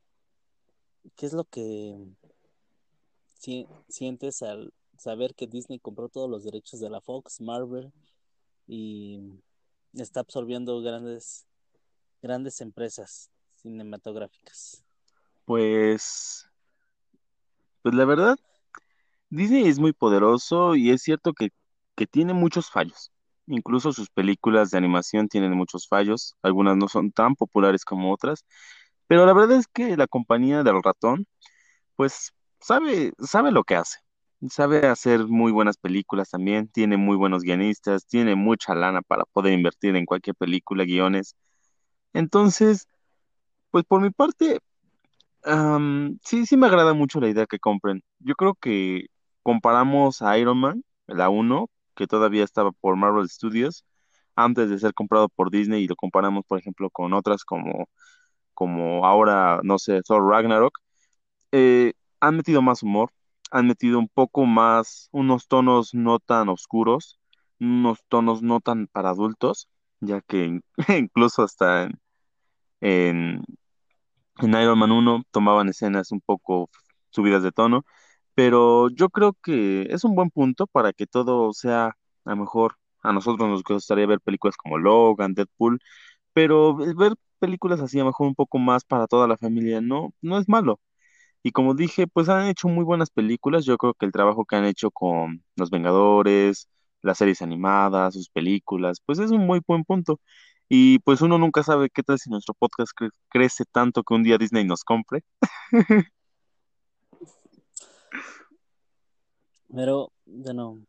qué es lo que si- sientes al saber que Disney compró todos los derechos de la Fox, Marvel y está absorbiendo grandes, grandes empresas cinematográficas? Pues, pues la verdad, Disney es muy poderoso y es cierto que, que tiene muchos fallos. Incluso sus películas de animación tienen muchos fallos, algunas no son tan populares como otras, pero la verdad es que la compañía del ratón, pues sabe, sabe lo que hace. Sabe hacer muy buenas películas también, tiene muy buenos guionistas, tiene mucha lana para poder invertir en cualquier película, guiones. Entonces, pues por mi parte, sí, sí me agrada mucho la idea que compren. Yo creo que comparamos a Iron Man, la uno que todavía estaba por Marvel Studios, antes de ser comprado por Disney, y lo comparamos, por ejemplo, con otras como, como ahora, no sé, Thor Ragnarok, eh, han metido más humor, han metido un poco más, unos tonos no tan oscuros, unos tonos no tan para adultos, ya que incluso hasta en, en en Iron Man 1 tomaban escenas un poco subidas de tono, pero yo creo que es un buen punto para que todo sea, a lo mejor a nosotros nos gustaría ver películas como Logan, Deadpool, pero ver películas así a lo mejor un poco más para toda la familia no, no es malo. Y como dije, pues han hecho muy buenas películas. Yo creo que el trabajo que han hecho con Los Vengadores, las series animadas, sus películas, pues es un muy buen punto. Y pues uno nunca sabe qué tal si nuestro podcast cre- crece tanto que un día Disney nos compre. Pero, bueno,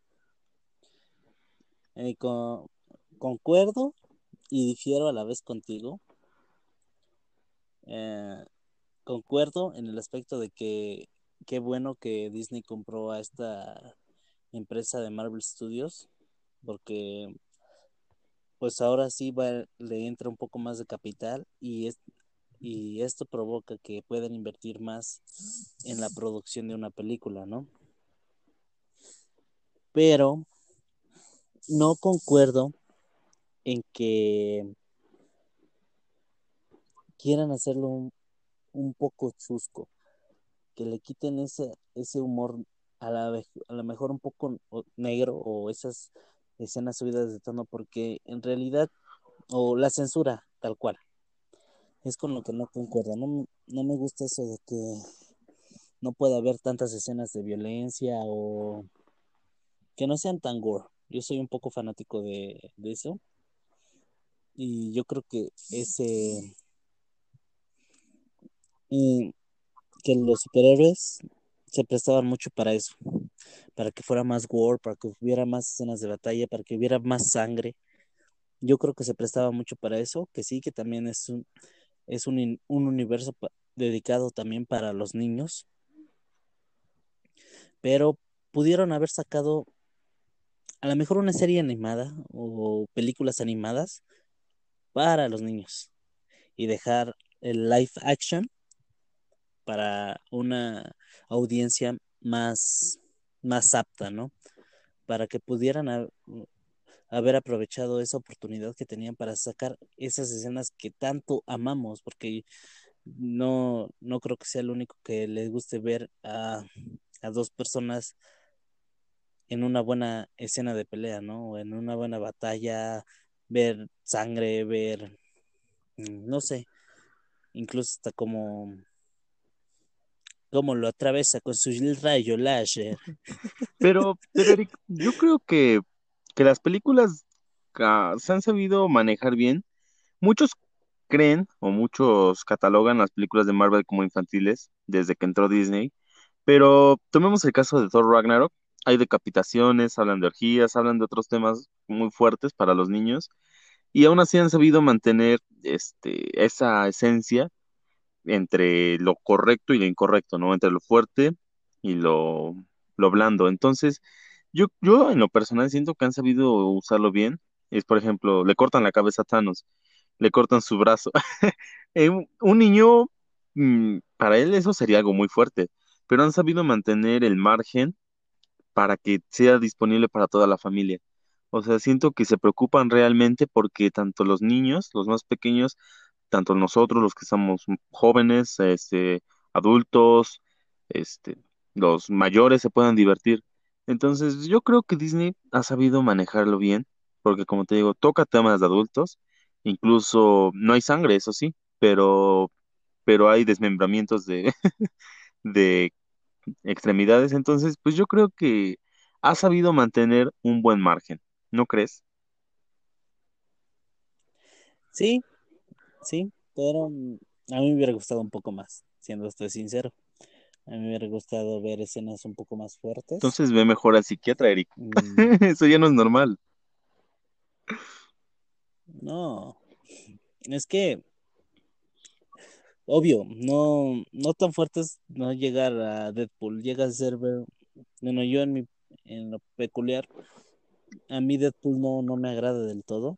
eh, co- concuerdo y difiero a la vez contigo. Eh, concuerdo en el aspecto de que qué bueno que Disney compró a esta empresa de Marvel Studios, porque pues ahora sí va, le entra un poco más de capital y, es, y esto provoca que puedan invertir más en la producción de una película, ¿no? Pero no concuerdo en que quieran hacerlo un, poco chusco, que le quiten ese, ese humor a la, a lo mejor un poco negro o esas escenas subidas de tono, porque en realidad, o la censura tal cual, es con lo que no concuerdo. No, no me gusta eso de que no pueda haber tantas escenas de violencia o que no sean tan gore. Yo soy un poco fanático de, eso y yo creo que ese y que los superhéroes se prestaban mucho para eso, para que fuera más gore, para que hubiera más escenas de batalla, para que hubiera más sangre. Yo creo que se prestaba mucho para eso, que sí, que también es un, es un, un universo dedicado también para los niños, pero pudieron haber sacado a lo mejor una serie animada o películas animadas para los niños y dejar el live action para una audiencia más, más apta, ¿no? Para que pudieran ha- haber aprovechado esa oportunidad que tenían para sacar esas escenas que tanto amamos, porque no, no creo que sea lo único que les guste ver a, a dos personas en una buena escena de pelea, ¿no? O en una buena batalla, ver sangre, ver, mm, no sé, incluso hasta como, como lo atraviesa con su rayo láser. Pero, pero yo creo que, que las películas ah, se han sabido manejar bien. Muchos creen o muchos catalogan las películas de Marvel como infantiles desde que entró Disney, pero tomemos el caso de Thor Ragnarok. Hay decapitaciones, hablan de orgías, hablan de otros temas muy fuertes para los niños, y aún así han sabido mantener este, esa esencia entre lo correcto y lo incorrecto, ¿no? Entre lo fuerte y lo, lo blando. Entonces, yo, yo en lo personal siento que han sabido usarlo bien. Es, por ejemplo, le cortan la cabeza a Thanos, le cortan su brazo. Eh, un niño, mm, para él eso sería algo muy fuerte, pero han sabido mantener el margen para que sea disponible para toda la familia. O sea, siento que se preocupan realmente porque tanto los niños, los más pequeños, tanto nosotros, los que somos jóvenes, este, adultos, este, los mayores se puedan divertir. Entonces, yo creo que Disney ha sabido manejarlo bien, porque como te digo, toca temas de adultos, incluso no hay sangre, eso sí, pero, pero hay desmembramientos de, de extremidades. Entonces, pues yo creo que ha sabido mantener un buen margen, ¿no crees? Sí, sí, pero mm, a mí me hubiera gustado un poco más, siendo estoy sincero. A mí me hubiera gustado ver escenas un poco más fuertes. Entonces ve mejor al psiquiatra, Eric. Mm, Eso ya no es normal. no, es que, obvio, no, no tan fuertes no llegar a Deadpool, llega a ser, bueno, yo en mi, en lo peculiar, a mí Deadpool no, no me agrada del todo.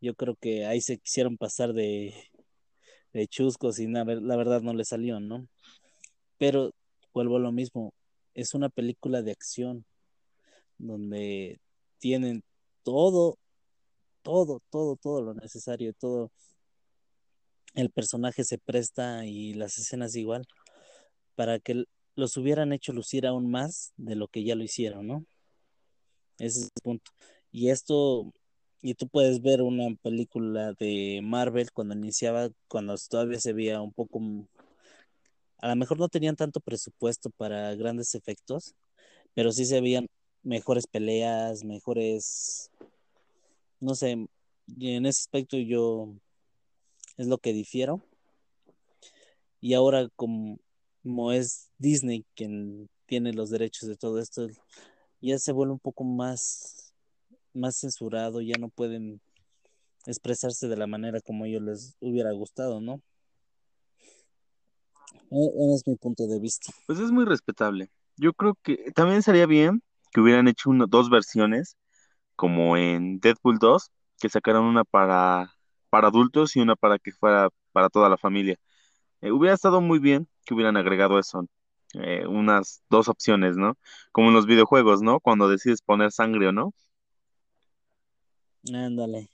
Yo creo que ahí se quisieron pasar de, de chuscos y la verdad no le salió, ¿no? Pero vuelvo a lo mismo, es una película de acción donde tienen todo, todo, todo, todo lo necesario, todo el personaje se presta y las escenas igual para que los hubieran hecho lucir aún más de lo que ya lo hicieron, ¿no? Ese es el punto. Y esto, y tú puedes ver una película de Marvel cuando iniciaba, cuando todavía se veía un poco, a lo mejor no tenían tanto presupuesto para grandes efectos, pero sí se veían mejores peleas, mejores, no sé, en ese aspecto yo es lo que difiero. Y ahora como, es Disney quien tiene los derechos de todo esto, ya se vuelve un poco más, más censurado, ya no pueden expresarse de la manera como ellos les hubiera gustado, ¿no? E- es mi punto de vista. Pues es muy respetable. Yo creo que también sería bien que hubieran hecho uno- dos versiones, como en Deadpool 2, que sacaran una para, para adultos y una para que fuera para toda la familia. Eh, hubiera estado muy bien que hubieran agregado eso, eh, unas dos opciones, ¿no? Como en los videojuegos, ¿no? Cuando decides poner sangre o no. Ándale.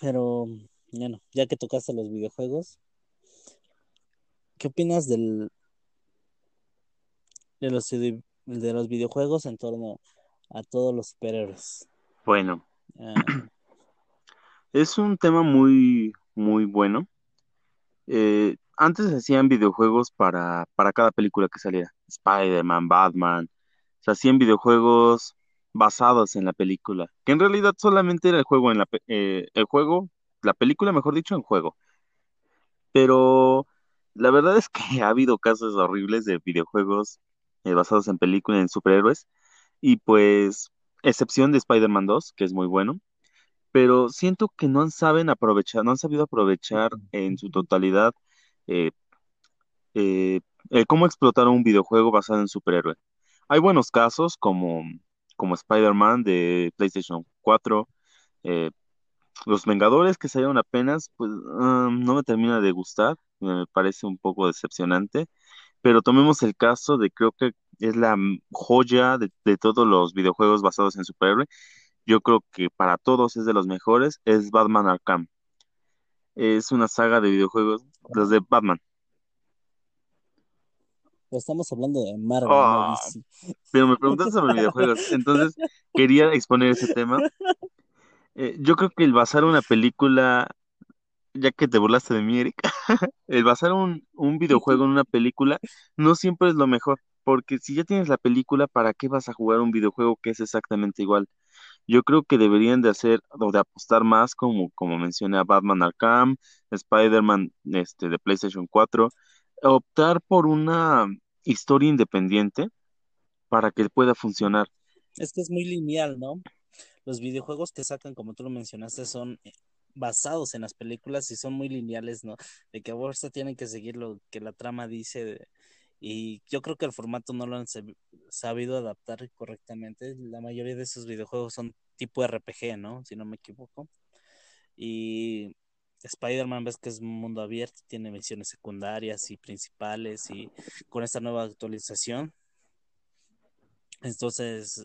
Pero, bueno, ya que tocaste los videojuegos, ¿qué opinas del, de los, de los videojuegos en torno a todos los superhéroes? Bueno, Ah, es un tema muy, muy bueno. Eh, antes hacían videojuegos para, para cada película que saliera. Spider-Man, Batman. Se hacían videojuegos basados en la película. Que en realidad solamente era el juego en la eh, el juego, la película, mejor dicho, en juego. Pero la verdad es que ha habido casos horribles de videojuegos eh, basados en películas, en superhéroes. Y pues, excepción de Spider-Man 2, que es muy bueno. Pero siento que no saben aprovechar, no han sabido aprovechar en su totalidad eh, eh, eh, cómo explotar un videojuego basado en superhéroe. Hay buenos casos como, como Spider-Man de PlayStation 4, eh, Los Vengadores que salieron apenas, pues ah, no me termina de gustar, me parece un poco decepcionante, pero tomemos el caso de creo que es la joya de, de todos los videojuegos basados en superhéroe. Yo creo que para todos es de los mejores, es Batman Arkham. Es una saga de videojuegos, los de Batman. estamos hablando de Marvel, no Ah, pero me preguntaste sobre videojuegos, entonces quería exponer ese tema. Eh, yo creo que el basar una película, ya que te burlaste de mí, Eric, el basar un, un videojuego en una película no siempre es lo mejor, porque si ya tienes la película, ¿para qué vas a jugar un videojuego que es exactamente igual? Yo creo que deberían de hacer o de apostar más, como, como mencioné a Batman Arkham, Spider-Man este, de PlayStation 4, optar por una historia independiente para que pueda funcionar. Es que es muy lineal, ¿no? Los videojuegos que sacan, como tú lo mencionaste, son eh, basados en las películas y son muy lineales, ¿no? De que a fuerza tienen que seguir lo que la trama dice y yo creo que el formato no lo han sabido adaptar correctamente. La mayoría de esos videojuegos son tipo RPG, ¿no? Si no me equivoco. Y Spider-Man ves que es un mundo abierto, tiene misiones secundarias y principales y con esta nueva actualización. Entonces,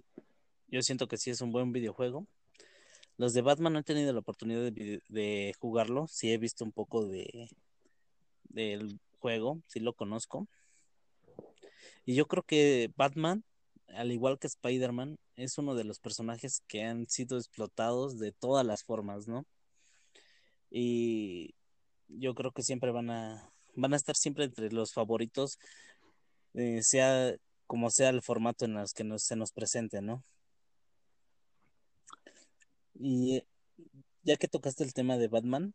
yo siento que sí es un buen videojuego. Los de Batman no he tenido la oportunidad de, jugarlo, sí he visto un poco de del juego, sí lo conozco. Y yo creo que Batman, al igual que Spider-Man, es uno de los personajes que han sido explotados de todas las formas, ¿no? Y yo creo que siempre van a, van a estar siempre entre los favoritos, eh, sea como sea el formato en los que se nos presente, ¿no? Y ya que tocaste el tema de Batman,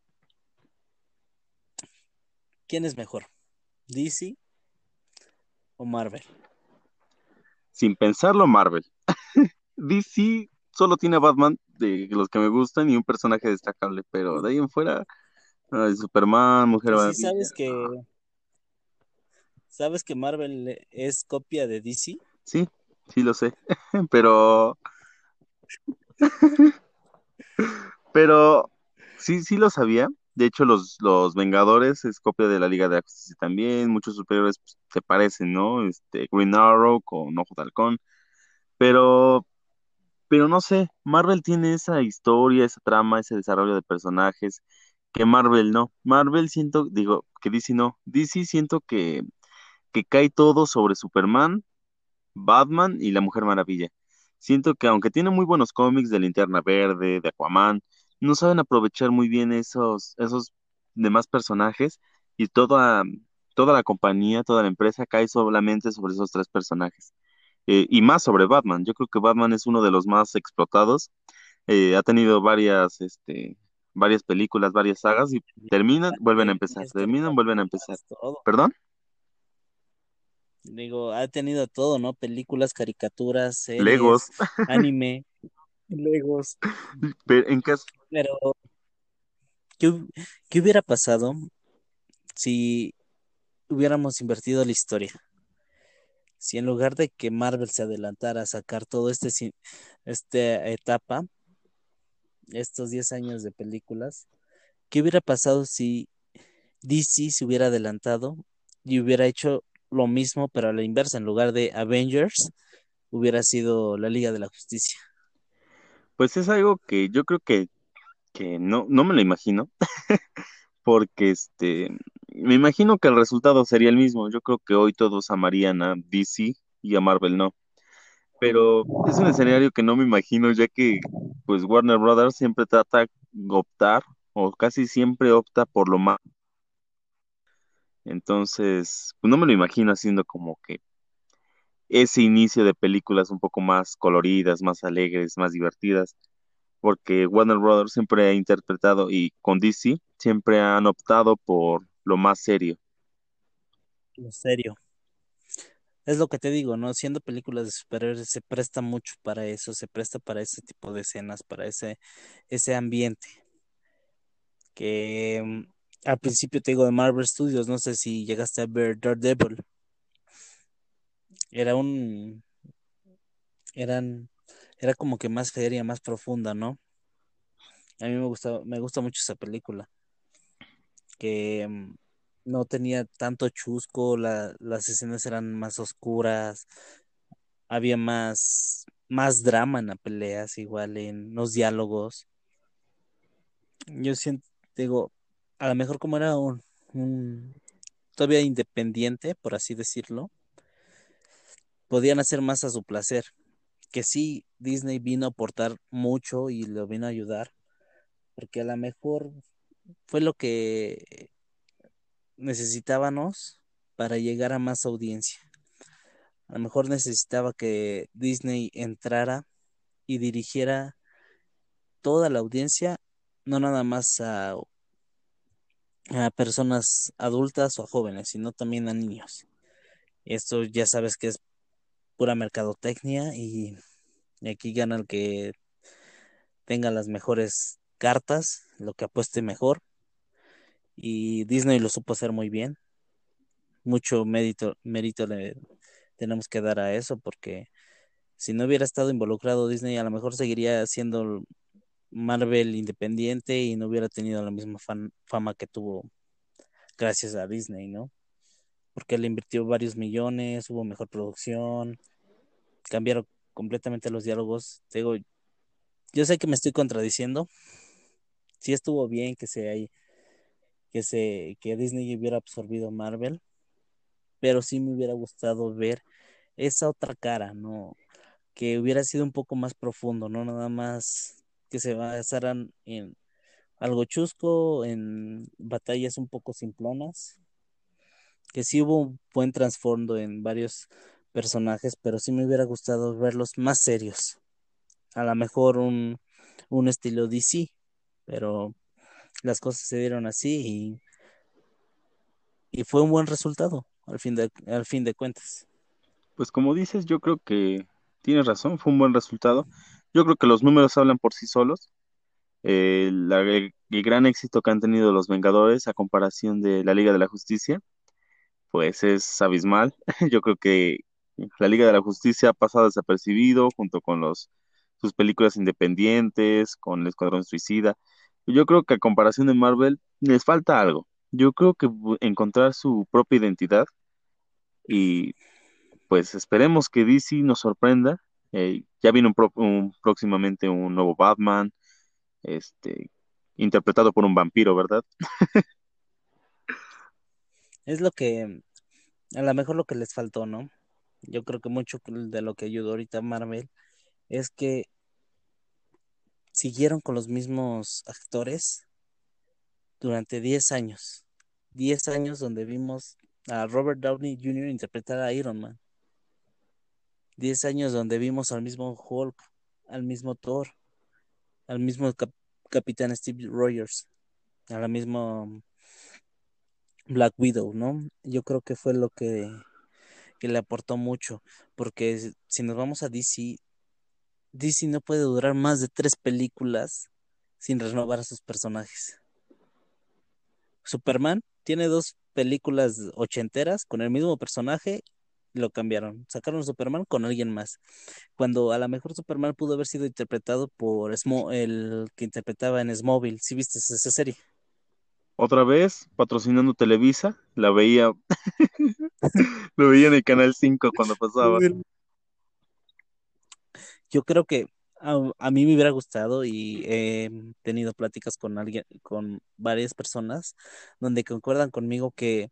¿quién es mejor? ¿DC o Marvel? Sin pensarlo, Marvel. DC solo tiene a Batman de los que me gustan y un personaje destacable, pero de ahí en fuera, Superman, Mujer Maravilla. ¿Sí sabes que sabes que Marvel es copia de DC? Sí, sí lo sé, pero pero sí, sí lo sabía. De hecho, los, los Vengadores es copia de la Liga de la Justicia también. Muchos superiores pues, se parecen, ¿no? Este, Green Arrow con Ojo de Halcón. Pero pero no sé, Marvel tiene esa historia, esa trama, ese desarrollo de personajes que Marvel no. Marvel siento, digo, que DC no. DC siento que, que cae todo sobre Superman, Batman y la Mujer Maravilla. Siento que aunque tiene muy buenos cómics de Linterna Verde, de Aquaman, no saben aprovechar muy bien esos, esos demás personajes y toda, toda la compañía, toda la empresa cae solamente sobre esos tres personajes. Eh, y más sobre Batman. Yo creo que Batman es uno de los más explotados. Eh, ha tenido varias, este, varias películas, varias sagas y terminan, vuelven a empezar, terminan, vuelven a empezar. ¿Perdón? Digo, ha tenido todo, ¿no? Películas, caricaturas, series, Legos. anime, Legos. Pero, en caso... Pero, ¿qué, ¿qué hubiera pasado si hubiéramos invertido la historia? si en lugar de que Marvel se adelantara a sacar todo este esta etapa, estos 10 años de películas, ¿qué hubiera pasado si DC se hubiera adelantado y hubiera hecho lo mismo, pero a la inversa, en lugar de Avengers, hubiera sido la Liga de la Justicia? Pues es algo que yo creo que, que no, no me lo imagino, porque este, me imagino que el resultado sería el mismo. Yo creo que hoy todos amarían a DC y a Marvel no. Pero es un escenario que no me imagino, ya que pues Warner Brothers siempre trata de optar, o casi siempre opta por lo más. Entonces, pues no me lo imagino haciendo como que ese inicio de películas un poco más coloridas, más alegres, más divertidas, porque Warner Brothers siempre ha interpretado y con DC siempre han optado por lo más serio. Lo serio. Es lo que te digo, ¿no? Siendo películas de superhéroes se presta mucho para eso, se presta para ese tipo de escenas, para ese, ese ambiente. Que mm, al principio te digo de Marvel Studios, no sé si llegaste a ver Daredevil. Era un. Eran. Era como que más feria, más profunda, ¿no? A mí me gusta, me gusta mucho esa película que mm, no tenía tanto chusco, las escenas eran más oscuras, había más, más drama en las peleas, igual en los diálogos. Yo siento, digo, a lo mejor como era un, un todavía independiente, por así decirlo, podían hacer más a su placer. Que sí, Disney vino a aportar mucho y lo vino a ayudar, porque a lo mejor fue lo que necesitábamos para llegar a más audiencia. A lo mejor necesitaba que Disney entrara y dirigiera toda la audiencia, no nada más a, a personas adultas o a jóvenes, sino también a niños. Esto ya sabes que es pura mercadotecnia y, aquí gana el que tenga las mejores cartas, lo que apueste mejor. Y Disney lo supo hacer muy bien. Mucho mérito, mérito le tenemos que dar a eso porque si no hubiera estado involucrado Disney, a lo mejor seguiría siendo Marvel independiente y no hubiera tenido la misma fama que tuvo gracias a Disney, ¿no? Porque le invirtió varios millones, hubo mejor producción, cambiaron completamente los diálogos. digo, yo sé que me estoy contradiciendo. Sí estuvo bien que se que se que Disney hubiera absorbido Marvel, pero sí me hubiera gustado ver esa otra cara, ¿no? Que hubiera sido un poco más profundo, no nada más que se basaran en algo chusco, en batallas un poco simplonas, que sí hubo un buen trasfondo en varios personajes, pero sí me hubiera gustado verlos más serios. A lo mejor un, un estilo DC, pero las cosas se dieron así y, y fue un buen resultado al fin de, al fin de cuentas. Pues como dices, yo creo que tienes razón, fue un buen resultado. Yo creo que los números hablan por sí solos. Eh, el, gran éxito que han tenido los Vengadores a comparación de la Liga de la Justicia, pues es abismal. Yo creo que la Liga de la Justicia ha pasado desapercibido junto con los sus películas independientes, con el Escuadrón Suicida. Yo creo que a comparación de Marvel les falta algo. Yo creo que encontrar su propia identidad y pues esperemos que DC nos sorprenda. Eh, ya viene un, próximamente un nuevo Batman, este, interpretado por un vampiro, ¿verdad? es lo que, a lo mejor lo que les faltó, ¿no? Yo creo que mucho de lo que ayudó ahorita Marvel es que siguieron con los mismos actores durante 10 años. 10 años donde vimos a Robert Downey Jr. interpretar a Iron Man. 10 años donde vimos al mismo Hulk, al mismo Thor, al mismo Capitán Steve Rogers, a la misma Black Widow, ¿no? Yo creo que fue lo que, que le aportó mucho, porque si nos vamos a DC, DC no puede durar más de tres películas sin renovar a sus personajes. Superman tiene dos películas ochenteras con el mismo personaje lo cambiaron. Sacaron a Superman con alguien más. Cuando a lo mejor Superman pudo haber sido interpretado por el que interpretaba en Smallville. ¿Sí viste esa serie? Otra vez, patrocinando Televisa, la veía. lo veía en el canal 5 cuando pasaba. Yo creo que a, mí me hubiera gustado y he tenido pláticas con alguien, con varias personas, donde concuerdan conmigo que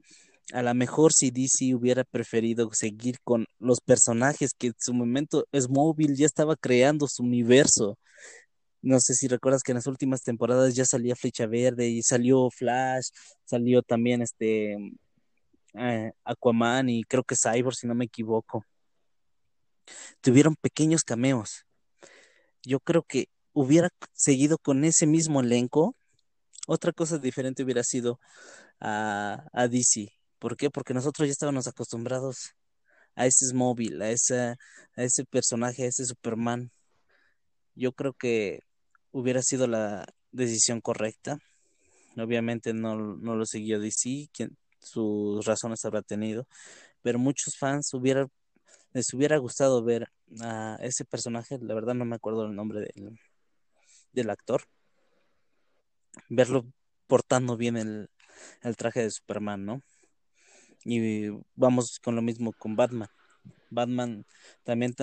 a lo mejor si DC hubiera preferido seguir con los personajes que en su momento Smallville ya estaba creando su universo. No sé si recuerdas que en las últimas temporadas ya salía Flecha Verde y salió Flash, salió también este eh, Aquaman y creo que Cyborg, si no me equivoco. Tuvieron pequeños cameos. Yo creo que hubiera seguido con ese mismo elenco. Otra cosa diferente hubiera sido a, a DC ¿Por qué? Porque nosotros ya estábamos acostumbrados a ese móvil, a, a ese personaje, a ese Superman. Yo creo que hubiera sido la decisión correcta. Obviamente no, no lo siguió DC, quien, sus razones habrá tenido, pero muchos fans hubiera, les hubiera gustado ver a ese personaje, la verdad no me acuerdo el nombre del, del actor, verlo portando bien el, el traje de Superman, ¿no? Y vamos con lo mismo con Batman. Batman también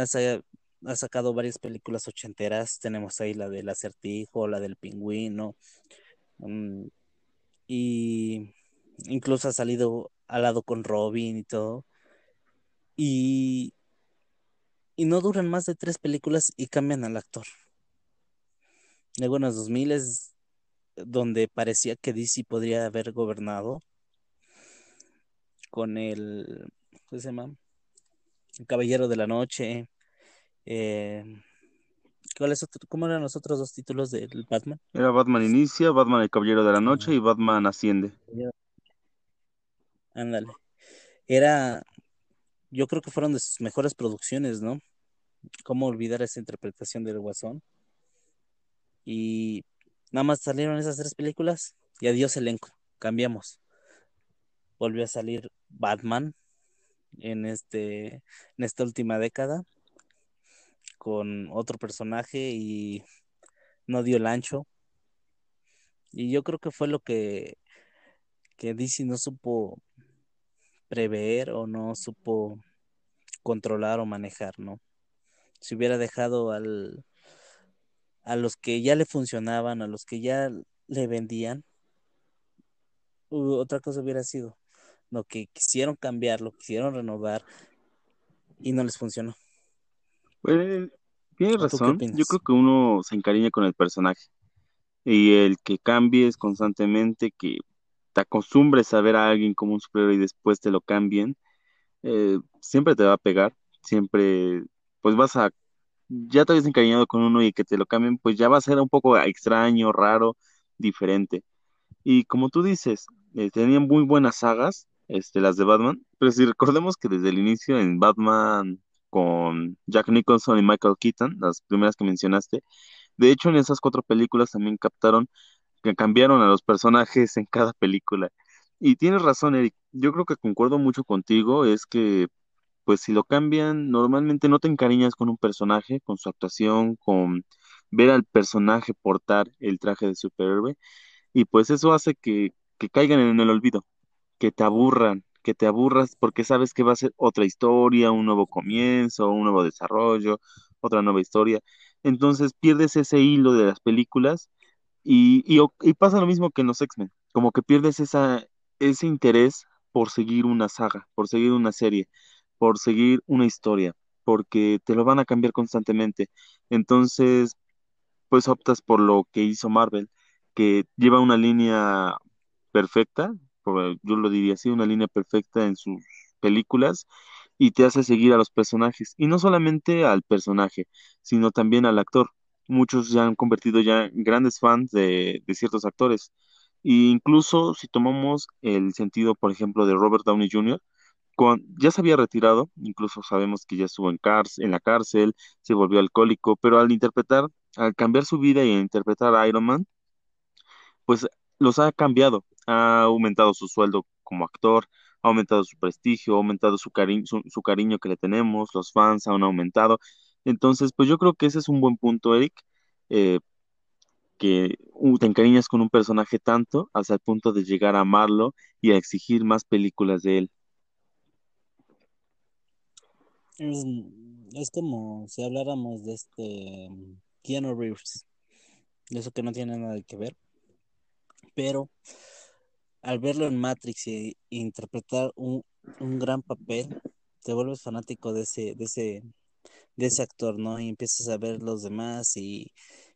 ha sacado varias películas ochenteras. Tenemos ahí la del acertijo, la del pingüino. Mm, y incluso ha salido al lado con Robin y todo. Y, no duran más de tres películas y cambian al actor. Luego en los 2000 es donde parecía que DC podría haber gobernado con el, ¿cómo se llama? El Caballero de la Noche. Eh, ¿Cómo eran los otros dos títulos del Batman? Era Batman Inicia, Batman el Caballero de la Noche y Batman Asciende. Ándale. Era, yo creo que fueron de sus mejores producciones, ¿no? ¿Cómo olvidar esa interpretación del Guasón? Y nada más salieron esas tres películas y adiós elenco, cambiamos. Volvió a salir Batman en este en esta última década con otro personaje y no dio el ancho. Y yo creo que fue lo que que DC no supo prever o no supo controlar o manejar, ¿no? Si hubiera dejado al, a los que ya le funcionaban, a los que ya le vendían, otra cosa hubiera sido lo que quisieron cambiar, lo quisieron renovar y no les funcionó. Pues, tienes razón. Yo creo que uno se encariña con el personaje y el que cambies constantemente, que te acostumbres a ver a alguien como un superhéroe y después te lo cambien, eh, siempre te va a pegar, siempre, pues vas a, ya te habías encariñado con uno y que te lo cambien, pues ya va a ser un poco extraño, raro, diferente. Y como tú dices, eh, tenían muy buenas sagas, este, las de Batman, pero si recordemos que desde el inicio en Batman con Jack Nicholson y Michael Keaton, las primeras que mencionaste, de hecho en esas cuatro películas también captaron que cambiaron a los personajes en cada película. Y tienes razón, Eric. Yo creo que concuerdo mucho contigo. Es que, pues, si lo cambian, normalmente no te encariñas con un personaje, con su actuación, con ver al personaje portar el traje de superhéroe. Y pues eso hace que, que caigan en el olvido, que te aburran, que te aburras porque sabes que va a ser otra historia, un nuevo comienzo, un nuevo desarrollo, otra nueva historia. Entonces pierdes ese hilo de las películas y, pasa lo mismo que en los X-Men, como que pierdes ese interés por seguir una saga, por seguir una serie, por seguir una historia, porque te lo van a cambiar constantemente. Entonces, pues optas por lo que hizo Marvel, que lleva una línea perfecta, yo lo diría así, una línea perfecta en sus películas y te hace seguir a los personajes. Y no solamente al personaje, sino también al actor muchos ya han convertido ya en grandes fans de, ciertos actores. E incluso si tomamos el sentido, por ejemplo, de Robert Downey Jr., ya se había retirado, incluso sabemos que ya estuvo en, en la cárcel, se volvió alcohólico, pero al interpretar, al cambiar su vida y interpretar a Iron Man, pues los ha cambiado, ha aumentado su sueldo como actor, ha aumentado su prestigio, ha aumentado su, su cariño que le tenemos, los fans han aumentado, entonces, pues yo creo que ese es un buen punto, Eric, eh, que uh, te encariñas con un personaje tanto hasta el punto de llegar a amarlo y a exigir más películas de él. Es, como si habláramos de este Keanu Reeves, de eso que no tiene nada que ver, pero al verlo en Matrix y, interpretar un, un, gran papel, te vuelves fanático de ese, de ese de ese actor, ¿no? Y empiezas a ver los demás y,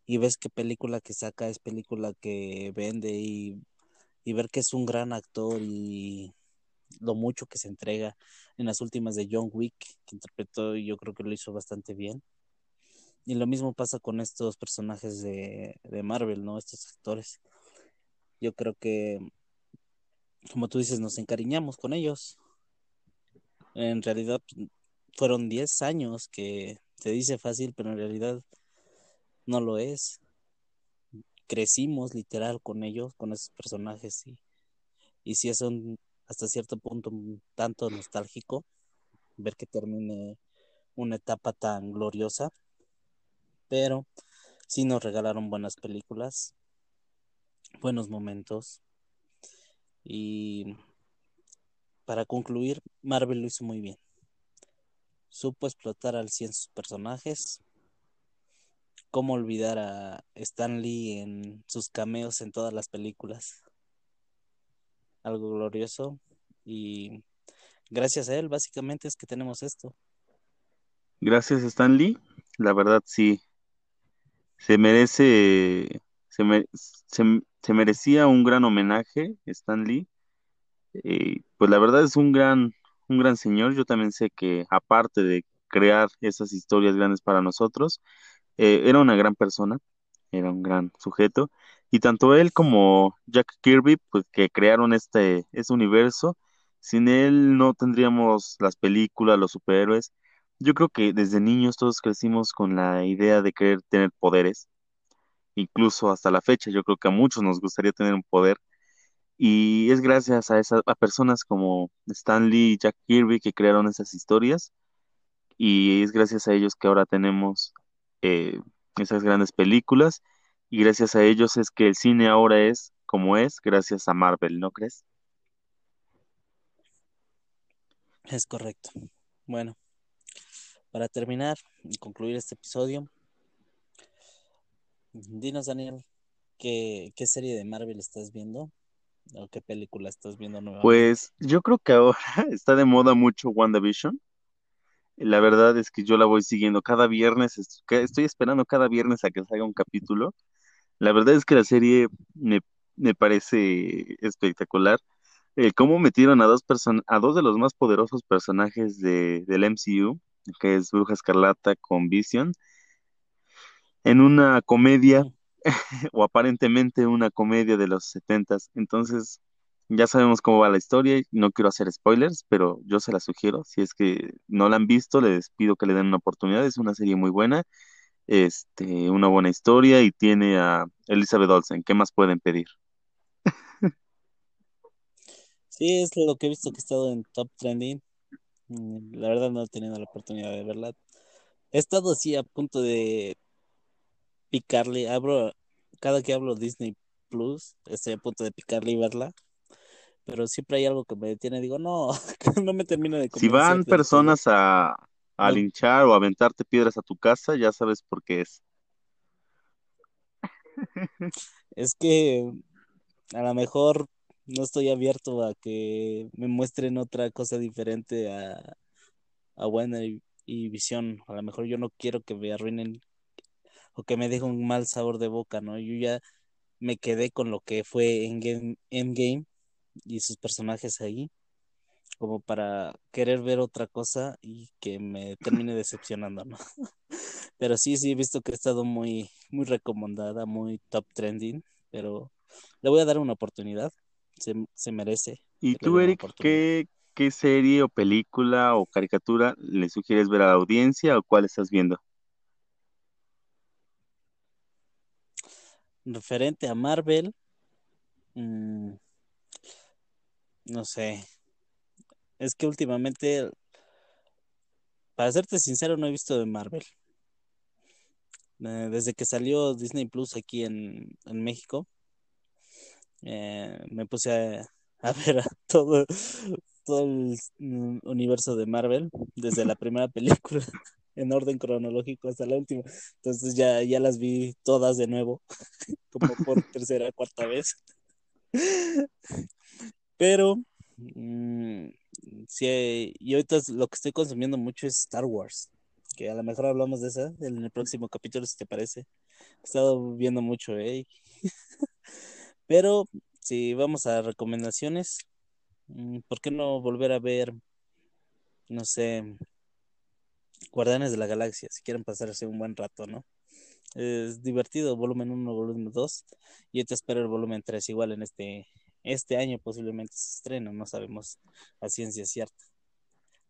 ves qué película que saca es película que vende y, ver que es un gran actor y lo mucho que se entrega en las últimas de John Wick, que interpretó y yo creo que lo hizo bastante bien. Y lo mismo pasa con estos personajes de, de Marvel, ¿no? Estos actores. Yo creo que, como tú dices, nos encariñamos con ellos. En realidad, fueron 10 años que se dice fácil, pero en realidad no lo es. Crecimos literal con ellos, con esos personajes y, y sí es un hasta cierto punto un tanto nostálgico ver que termine una etapa tan gloriosa, pero sí nos regalaron buenas películas, buenos momentos y para concluir, Marvel lo hizo muy bien supo explotar al 100 sus personajes. Cómo olvidar a Stan Lee en sus cameos en todas las películas. Algo glorioso. Y gracias a él, básicamente, es que tenemos esto. Gracias, Stan Lee. La verdad, sí. Se merece. Se, se, merecía un gran homenaje, Stan Lee. Eh, pues la verdad es un gran un gran señor. Yo también sé que aparte de crear esas historias grandes para nosotros, eh, era una gran persona, era un gran sujeto. Y tanto él como Jack Kirby, pues que crearon este, este universo, Sin él no tendríamos las películas, los superhéroes. Yo creo que desde niños todos crecimos con la idea de querer tener poderes. Incluso hasta la fecha, yo creo que a muchos nos gustaría tener un poder. Y es gracias a, esas, a personas como Stan Lee y Jack Kirby que crearon esas historias. Y es gracias a ellos que ahora tenemos eh, esas grandes películas. Y gracias a ellos es que el cine ahora es como es, gracias a Marvel, ¿no crees? Es correcto. Bueno, para terminar y concluir este episodio, dinos, Daniel, ¿qué, qué serie de Marvel estás viendo? ¿O qué película estás viendo nuevamente? Pues yo creo que ahora está de moda mucho WandaVision. La verdad es que yo la voy siguiendo cada viernes, estoy esperando cada viernes a que salga un capítulo. La verdad es que la serie me, me parece espectacular. Eh, cómo metieron a dos a dos de los más poderosos personajes de, del MCU, que es Bruja Escarlata con Vision, en una comedia, o aparentemente una comedia de los setentas. Entonces, ya sabemos cómo va la historia, no quiero hacer spoilers, pero yo se la sugiero. Si es que no la han visto, les pido que le den una oportunidad. Es una serie muy buena, este, una buena historia y tiene a Elizabeth Olsen. ¿Qué más pueden pedir? Sí, es lo que he visto que ha estado en Top Trending. Mm, La verdad no he tenido la oportunidad de verla. He estado así a punto de picarle. Abro, cada que hablo Disney Plus, estoy a punto de picarle y verla. Pero siempre hay algo que me detiene. Digo, no, no me termino de Si van personas a, a linchar o a aventarte piedras a tu casa, ya sabes por qué es. es que a lo mejor no estoy abierto a que me muestren otra cosa diferente a, a Warner y, y Visión. A lo mejor yo no quiero que me arruinen o que me deje un mal sabor de boca, ¿no? Yo ya me quedé con lo que fue Endgame, Endgame y sus personajes ahí, como para querer ver otra cosa y que me termine decepcionando, ¿no? Pero sí, sí, he visto que ha estado muy, muy recomendada, muy top trending, pero le voy a dar una oportunidad, se, se merece ¿Y tú, Eric, qué, qué serie o película o caricatura le sugieres ver a la audiencia o cuál estás viendo? Referente a Marvel, mm, no sé, es que últimamente, para serte sincero, no he visto de Marvel. Eh, desde que salió Disney Plus aquí en, México, eh, me puse a, a ver a todo, todo el mm, universo de Marvel, desde la primera película, en orden cronológico hasta la última. Entonces ya, ya las vi todas de nuevo, como por tercera, cuarta vez. Pero, mm, sí, y ahorita lo que estoy consumiendo mucho es Star Wars, que a lo mejor hablamos de esa en el próximo capítulo, si te parece. He estado viendo mucho, ¿eh? Pero si vamos a recomendaciones, mm, ¿por qué no volver a ver, no sé, Guardianes de la Galaxia, si quieren pasarse un buen rato, ¿no? Es divertido, volumen 1, volumen 2, y yo te espero el volumen 3 igual en este, este año posiblemente se estrena, no sabemos a ciencia cierta.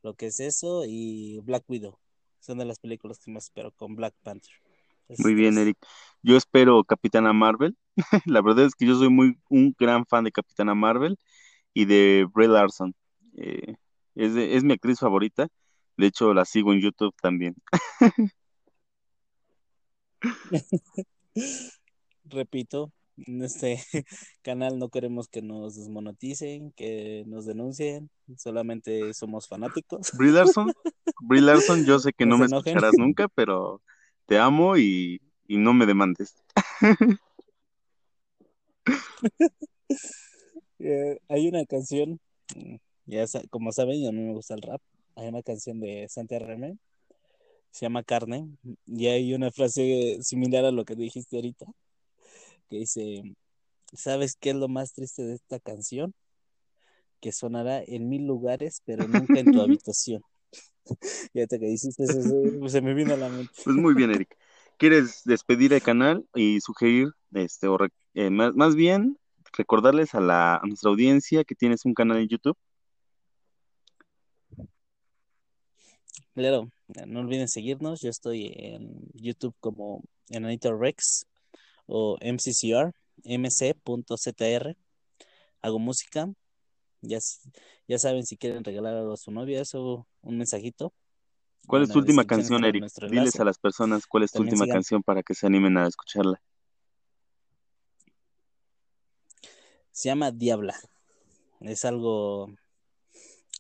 Lo que es eso y Black Widow, son de las películas que más espero con Black Panther. Muy bien. Eric. Yo espero Capitana Marvel. La verdad es que yo soy muy un gran fan de Capitana Marvel y de Brie Larson. Eh, es, de- es mi actriz favorita. De hecho, la sigo en YouTube también. Repito, en este canal no queremos que nos desmoneticen, que nos denuncien, solamente somos fanáticos. Brie Larson, Brie Larson, yo sé que No me enojen. escucharás nunca, pero te amo y, y no me demandes. Eh, hay una canción, mm, ya como saben, a mí me gusta el rap. Hay una canción de Santa RM, se llama Carne, y hay una frase similar a lo que dijiste ahorita, que dice, ¿sabes qué es lo más triste de esta canción? Que sonará en mil lugares, pero nunca en tu habitación. Y ahorita que dijiste eso, se, me vino a la mente. Pues muy bien, Eric. ¿Quieres despedir el canal y sugerir, este, o eh, más, más bien, recordarles a la, a nuestra audiencia que tienes un canal en YouTube? Claro, no olviden seguirnos. Yo estoy en YouTube como Enanito Rex o MCCR, mc.zr. Hago música. Ya, ya saben si quieren regalar algo a su novia, eso un mensajito. ¿Cuál es tu última canción, Eric? Diles a las personas cuál es tu También última sigan- canción para que se animen a escucharla. Se llama Diabla. Es algo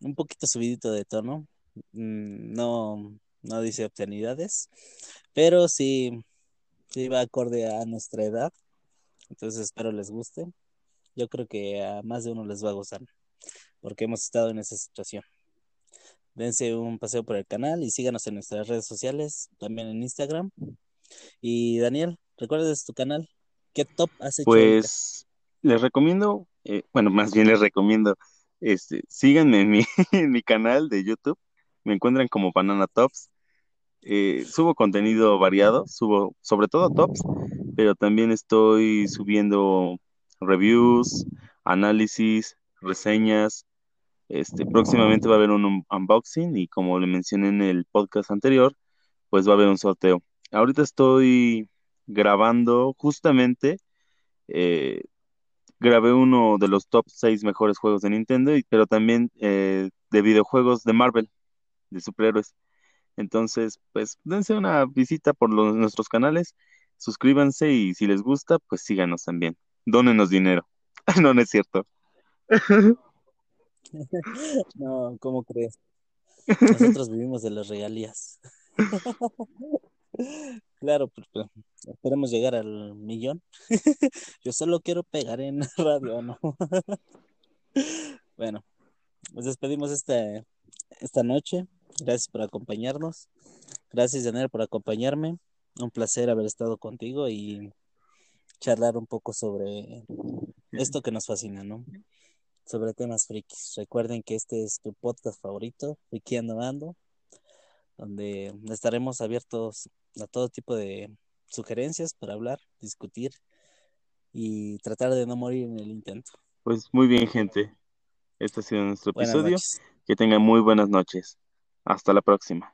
un poquito subidito de tono. Mm, No, no dice obscenidades, pero sí, sí va acorde a nuestra edad. Entonces espero les guste. Yo creo que a más de uno les va a gustar, porque hemos estado en esa situación. Dense un paseo por el canal y síganos en nuestras redes sociales, también en Instagram. Y Daniel, ¿recuerdas tu canal? ¿Qué top has hecho? Pues les recomiendo, eh, bueno, más bien les recomiendo, este, síganme en mi canal de YouTube, me encuentran como Banana Tops. Eh, subo contenido variado, subo sobre todo tops, pero también estoy subiendo reviews, análisis, reseñas. Este, próximamente va a haber un un- unboxing y como le mencioné en el podcast anterior, pues va a haber un sorteo. Ahorita estoy grabando justamente, eh, grabé uno de los top 6 mejores juegos de Nintendo, pero también eh, de videojuegos de Marvel, de superhéroes. Entonces, pues dense una visita por los- nuestros canales, suscríbanse y si les gusta, pues síganos también. Dónenos dinero. No, no es cierto. No, ¿cómo crees? Nosotros vivimos de las regalías. Claro, pues, pues, esperemos llegar al millón. Yo solo quiero pegar en radio, ¿no? Bueno, nos despedimos esta, esta noche. Gracias por acompañarnos. Gracias, Daniel, por acompañarme. Un placer haber estado contigo y charlar un poco sobre esto que nos fascina, ¿no? Sobre temas frikis. Recuerden que este es tu podcast favorito, Frikiando Ando, donde estaremos abiertos a todo tipo de sugerencias para hablar, discutir y tratar de no morir en el intento. Pues muy bien, gente. Este ha sido nuestro Buenas episodio. noches. Que tengan muy buenas noches. Hasta la próxima.